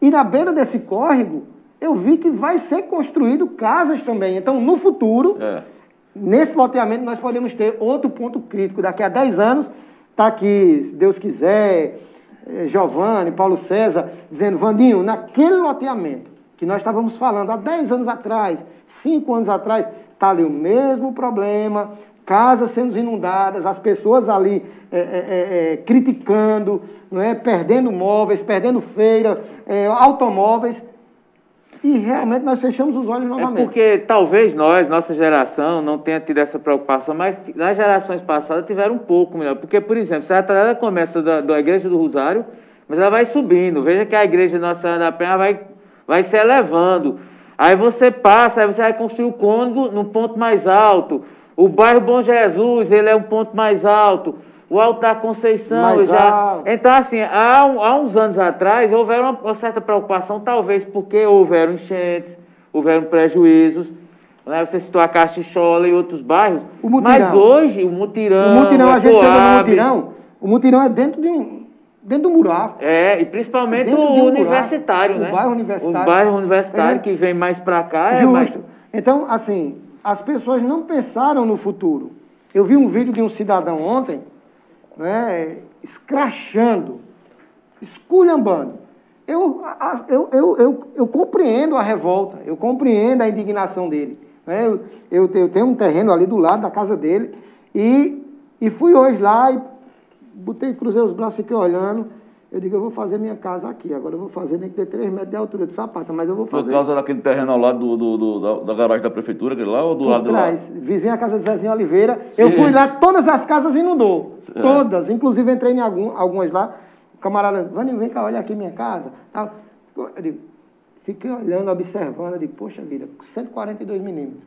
E na beira desse córrego, eu vi que vai ser construído casas também. Então, no futuro, É. Nesse loteamento nós podemos ter outro ponto crítico. Daqui a 10 anos, está aqui, se Deus quiser, eh, Giovanni, Paulo César, dizendo, Vandinho, naquele loteamento que nós estávamos falando há 10 anos atrás, 5 anos atrás, está ali o mesmo problema, casas sendo inundadas, as pessoas ali eh, eh, eh, criticando, não é? perdendo móveis, perdendo feira, eh, automóveis. E realmente nós fechamos os olhos É novamente. porque talvez nós, nossa geração, não tenha tido essa preocupação, mas nas gerações passadas tiveram um pouco melhor. Porque, por exemplo, Serra Talhada começa da, da Igreja do Rosário, mas ela vai subindo. Veja que a Igreja Nossa Senhora da Penha vai, vai se elevando. Aí você passa, aí você vai construir o cônigo num ponto mais alto. O bairro Bom Jesus, ele é um ponto mais alto. O Alto da Conceição já. alto. Então, assim, há, há uns anos atrás, houveram uma, uma certa preocupação, talvez porque houveram enchentes, houveram prejuízos. Né? Você citou a Caxixola e outros bairros. Mas hoje, o Mutirão. O mutirão, a gente chega no Coab, mutirão, o mutirão é dentro de um, dentro do buraco. É, e principalmente Dentro o um universitário, né? O bairro universitário. O bairro universitário É. que vem mais pra cá é Justo. mais. Então, assim, as pessoas não pensaram no futuro. Eu vi um vídeo de um cidadão ontem, né, escrachando, esculhambando. Eu, eu, eu, eu, eu compreendo a revolta, eu compreendo a indignação dele. né? Eu, eu, eu tenho um terreno ali do lado da casa dele e, e fui hoje lá e botei, cruzei os braços, fiquei olhando. Eu digo, eu vou fazer minha casa aqui. Agora eu vou fazer, nem que ter 3 metros de altura de sapata, mas eu vou Por fazer. causa daquele terreno ao lado do, do- do- da, garagem da prefeitura, aquele lá, ou do Por lado de lá? trás, vizinha à casa de Zezinho Oliveira. Eu Sim. fui lá, todas as casas inundou. É. Todas. Inclusive entrei em algum, algumas lá. O camarada, Vânia, vem cá, olha aqui minha casa. Eu digo, fiquei olhando, observando, eu digo, poxa vida, 142 milímetros.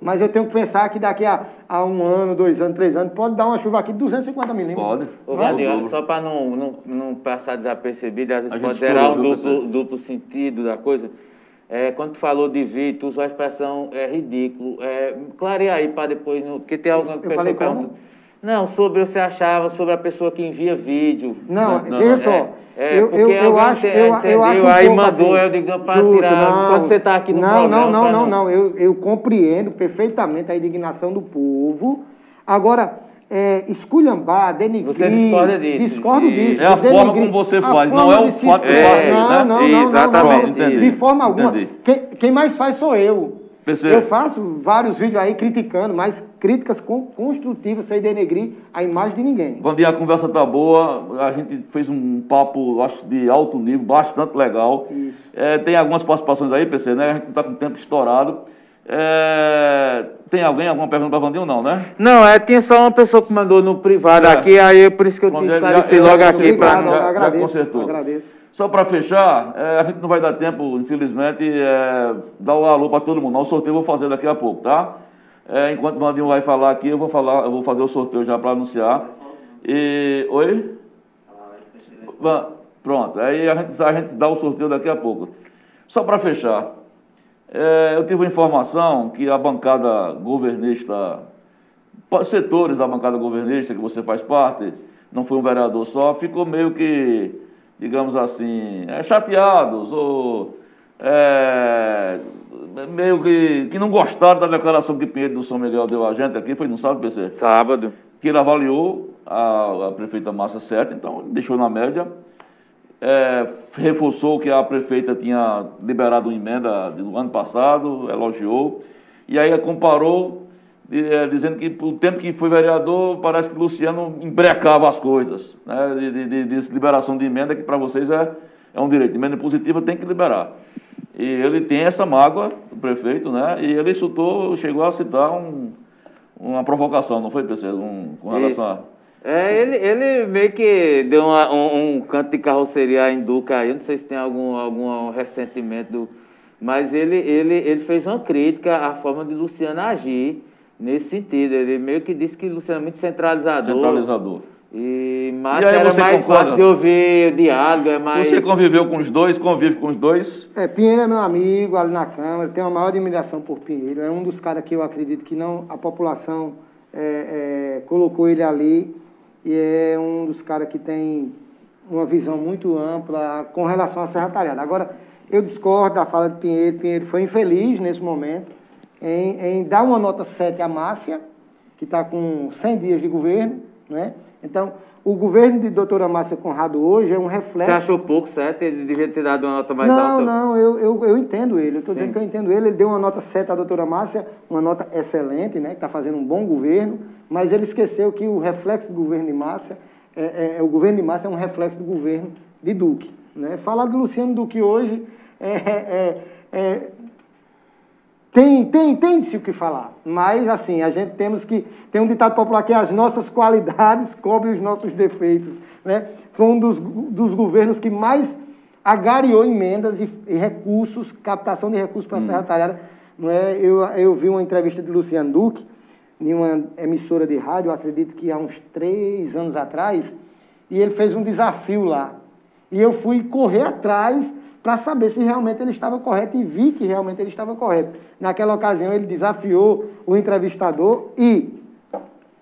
Mas eu tenho que pensar que daqui a, a um ano, dois anos, três anos, pode dar uma chuva aqui de 250 milímetros. Pode. Ô? Valdir, só para não, não, não passar desapercebido, às vezes A pode gerar um duplo, duplo sentido da coisa. É, quando tu falou de vídeo, tu usou a expressão é ridículo. É, clareia aí para depois, não- porque tem alguma pessoa falei que pergunta. Não, sobre você achava sobre a pessoa que envia vídeo. Não, Não, veja não, só. É, eu, porque eu, eu alguém acho, eu, eu acho um aí mandou, assim, eu digo, para tirar, quando você tá aqui no não, programa, Não, não, não, não- não, eu, eu compreendo perfeitamente a indignação do povo. Agora, é, esculhambar, denigrir... Você discorda disso? Discordo E- disso. É a forma denigrir- como você faz, não forma é o fato que Não, né? não, não, não, Exatamente, não, entendi. De forma alguma. Quem, quem mais faz sou eu. Percebo. Eu faço vários vídeos aí criticando, mas críticas con- construtivas, sem denegrir a imagem de ninguém. Vandir, a conversa tá boa, a gente fez um papo, acho, de alto nível, bastante legal. Isso. É, tem algumas participações aí, PC, né? A gente está com o tempo estourado. É, tem alguém, alguma pergunta para Vandir ou não, né? Não, é, tinha só uma pessoa que mandou no privado É. aqui, aí é por isso que eu te esclareci logo aqui. Obrigado, pra- já- agradeço, consertou. agradeço. Só para fechar, é, a gente não vai dar tempo, infelizmente, é, dar o alô para todo mundo. O sorteio eu vou fazer daqui a pouco, tá? É, enquanto o Vandinho vai falar aqui, eu vou falar, eu vou fazer o sorteio já para anunciar. E. Oi? Pronto, aí a gente, a gente dá o sorteio daqui a pouco. Só para fechar, é, eu tive uma informação que a bancada governista, setores da bancada governista que você faz parte, não foi um vereador só, ficou meio que, digamos assim, é, chateados ou é, meio que, que não gostaram da declaração que Pinheiro do São Miguel deu a gente aqui, foi no sábado, PC? Sábado. que ele avaliou a, a prefeita Márcia certa, então deixou na média, é, reforçou que a prefeita tinha liberado uma emenda do ano passado, elogiou, e aí comparou, é, dizendo que o tempo que foi vereador, parece que Luciano embrecava as coisas, né, de, de- de- liberação de emenda, que para vocês é, é um direito, emenda positiva tem que liberar. E ele tem essa mágoa, o prefeito, né, e ele citou, chegou a citar um, uma provocação, não foi, PC, um, com relação a... É, ele, ele meio que deu uma- um, um canto de carroceria em Duca aí, não sei se tem algum, algum ressentimento, do, mas ele, ele, ele fez uma crítica à forma de Luciano agir nesse sentido. Ele meio que disse que Luciano é muito centralizador. Centralizador. E E Márcio aí era você mais concorda? fácil de ouvir o diálogo, é mais... Você conviveu com os dois, convive com os dois. É, Pinheiro é meu amigo ali na Câmara, tenho a maior admiração por Pinheiro. É um dos caras que eu acredito que não a população é, é, colocou ele ali e é um dos caras que tem uma visão muito ampla com relação à Serra Talhada. Agora, eu discordo da fala de Pinheiro. Pinheiro foi infeliz nesse momento em, em dar uma nota 7 à Márcia, que está com 100 dias de governo, né? Então, o governo de doutora Márcia Conrado hoje é um reflexo... Você achou pouco, certo? Ele devia ter dado uma nota mais não, alta? não, eu, eu, eu entendo ele. Eu estou dizendo que eu entendo ele. Ele deu uma nota 7 à doutora Márcia, uma nota excelente, né? Que está fazendo um bom governo, mas ele esqueceu que o reflexo do governo de Márcia, é, é- é- o governo de Márcia é um reflexo do governo de Duque. Né? Falar do Luciano Duque hoje é, é- é- tem, tem, tem-se o que falar, mas assim, a gente temos que. Tem um ditado popular que as nossas qualidades cobrem os nossos defeitos. Né? Foi um dos, dos governos que mais agariou emendas e, e recursos, captação de recursos para a Serra Talhada. Não é? eu, eu vi uma entrevista de Luciano Duque, em uma emissora de rádio, acredito que há uns três anos atrás, e ele fez um desafio lá. E eu fui correr atrás para saber se realmente ele estava correto e vi que realmente ele estava correto. Naquela ocasião, ele desafiou o entrevistador e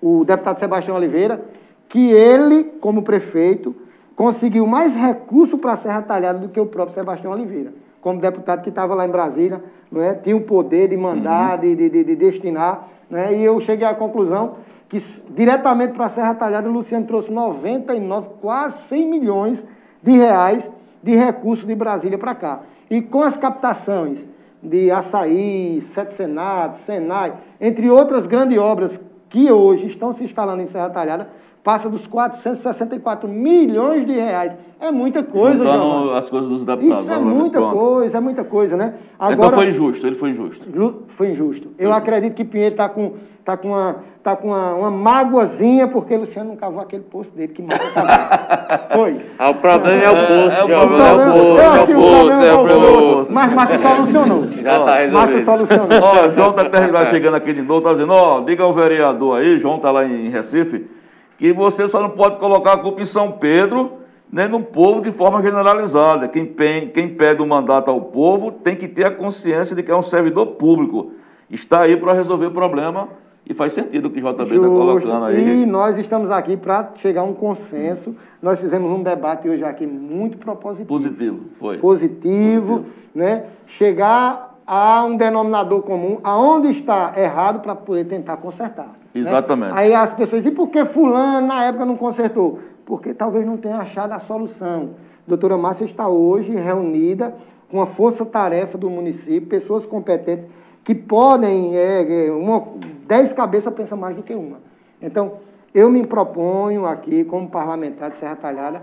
o deputado Sebastião Oliveira, que ele, como prefeito, conseguiu mais recurso para a Serra Talhada do que o próprio Sebastião Oliveira. Como deputado que estava lá em Brasília, não é? tinha o poder de mandar, de, de, de- de destinar. Né? E eu cheguei à conclusão que diretamente para a Serra Talhada, o Luciano trouxe 99, quase 100 milhões de reais de recursos de Brasília para cá. E com as captações de Açaí, Sete Senados, Senai, entre outras grandes obras que hoje estão se instalando em Serra Talhada, passa dos 464 milhões de reais. É muita coisa, Juntando as coisas dos deputados. Isso é muita pronto. coisa, é muita coisa, né? Então foi injusto, ele foi injusto. Foi injusto. Eu acredito que Pinheiro está com, tá com, uma, tá com uma, uma mágoazinha porque Luciano não cavou aquele posto dele que mata cavou. Foi. Ah, o problema é o poço, É, é o problema- é o poço, é acho o poço, é é o poço. Mas Márcio solucionou. Já tá Márcio resolvido. solucionou. Ó, João tá terminando chegando aqui de novo, tá dizendo, ó, diga ao vereador aí, João tá lá em Recife, que você só não pode colocar a culpa em São Pedro, nem no povo de forma generalizada. Quem, pen- quem pede o mandato ao povo tem que ter a consciência de que é um servidor público. Está aí para resolver o problema e faz sentido o que o JB está colocando aí. E nós estamos aqui para chegar a um consenso. Nós fizemos um debate hoje aqui muito propositivo. Positivo, foi. positivo, né? chegar a um denominador comum, aonde está errado para poder tentar consertar. Né? Exatamente. Aí as pessoas dizem, e por que fulano na época não consertou? Porque talvez não tenha achado a solução. Doutora Márcia está hoje reunida com a força-tarefa do município, pessoas competentes que podem, é, é, uma, dez cabeças pensam mais do que uma. Então, eu me proponho aqui, como parlamentar de Serra Talhada,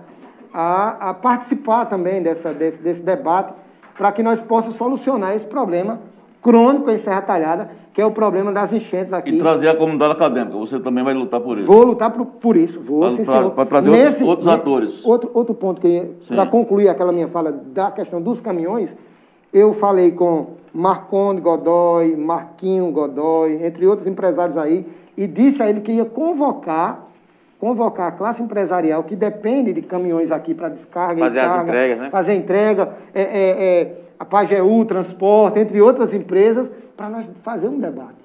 a, a participar também dessa, desse, desse debate para que nós possamos solucionar esse problema crônico em Serra Talhada, que é o problema das enchentes aqui. E trazer a comunidade acadêmica, você também vai lutar por isso. Vou lutar por, por isso, vou, pra trazer outros- outros atores. Outro, outro ponto que, para concluir aquela minha fala da questão dos caminhões, eu falei com Marconde Godoy, Marquinho Godoy, entre outros empresários aí, e disse a ele que ia convocar, convocar a classe empresarial que depende de caminhões aqui para descarga e Fazer as carga, entregas, né? fazer entrega, é, é, é, a Pajeú, Transporte, entre outras empresas, para nós fazer um debate.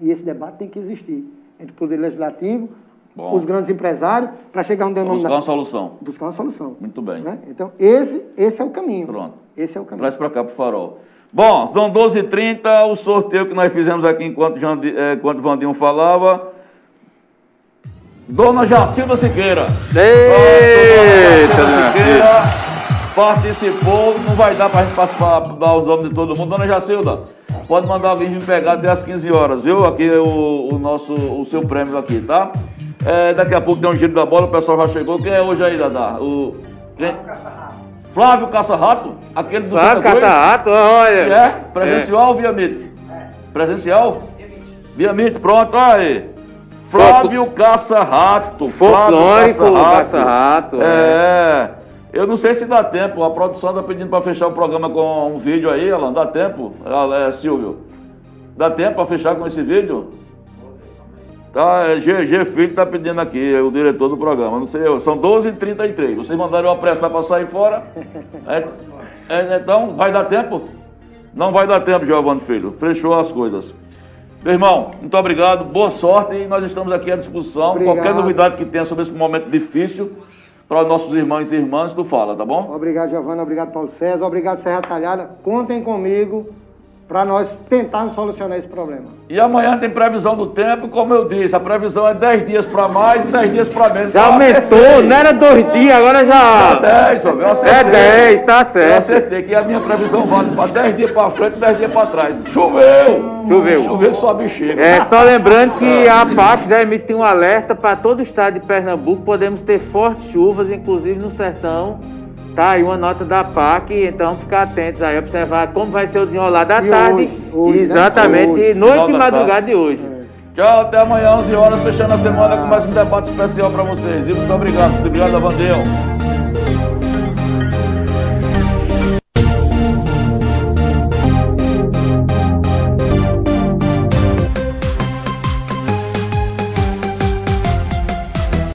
E esse debate tem que existir entre o Poder Legislativo, Bom. os grandes empresários, para chegar a um Buscar denominador. uma solução. Buscar uma solução. Muito bem. né? Então, esse, esse é o caminho. Pronto. Esse é o caminho. Traz para cá pro farol. Bom, são 12h30, o sorteio que nós fizemos aqui enquanto, Jandi, eh, enquanto Vandinho falava. Dona Jacilda Siqueira. Eita, Dona dona Siqueira participou, não vai dar para a gente participar, dar os nomes de todo mundo. Dona Jacilda, pode mandar alguém me pegar até às 15 horas, viu? Aqui é o, o nosso, o seu prêmio aqui, tá? Eh, daqui a pouco tem um giro da bola, o pessoal já chegou. Quem é hoje aí, Dadá? O... Quem? Flávio Caça-Rato, aquele do Flávio? Caça-Rato, olha. Que é? Presencial ou via MIT? Presencial? Via MIT, pronto, aí. Flávio Caça-Rato. Flávio Folclórico Caça-Rato, É. Eu não sei se dá tempo. A produção tá pedindo para fechar o programa com um vídeo aí, Alan. Dá tempo, é, Silvio? Dá tempo para fechar com esse vídeo? Tá, é, GG Filho tá pedindo aqui, é o diretor do programa. Não sei. São 12h33. Vocês mandaram eu apressar para sair fora. É, é, então, vai dar tempo? Não vai dar tempo, Giovanni Filho. Fechou as coisas. Meu irmão, muito obrigado, boa sorte e nós estamos aqui à disposição. Obrigado. Qualquer novidade que tenha sobre esse momento difícil, para os nossos irmãos e irmãs, tu fala, tá bom? Obrigado, Giovana. Obrigado, Paulo César. Obrigado, Serra Talhada. Contem comigo para nós tentarmos solucionar esse problema. E amanhã tem previsão do tempo, como eu disse, a previsão é 10 dias para mais e 10 dias para menos. Já Eu aumentou, acertei. não era dois dias, agora É já. 10, homem, eu acertei. É 10, tá Eu certo. acertei que a minha previsão vale para 10 dias para frente e 10 dias para trás. Choveu! Choveu. Choveu só bexiga. É, só lembrando que a PAC já emitiu um alerta para todo o estado de Pernambuco. Podemos ter fortes chuvas, inclusive no sertão. Tá aí uma nota da PAC, então ficar atentos aí, observar como vai ser o desenrolar da E tarde. hoje, hoje, né? Exatamente, Hoje. noite e da madrugada tarde. de hoje. Tchau, até amanhã, 11 horas, fechando a semana com mais um debate especial para vocês. E muito obrigado. Muito obrigado, Avandeu.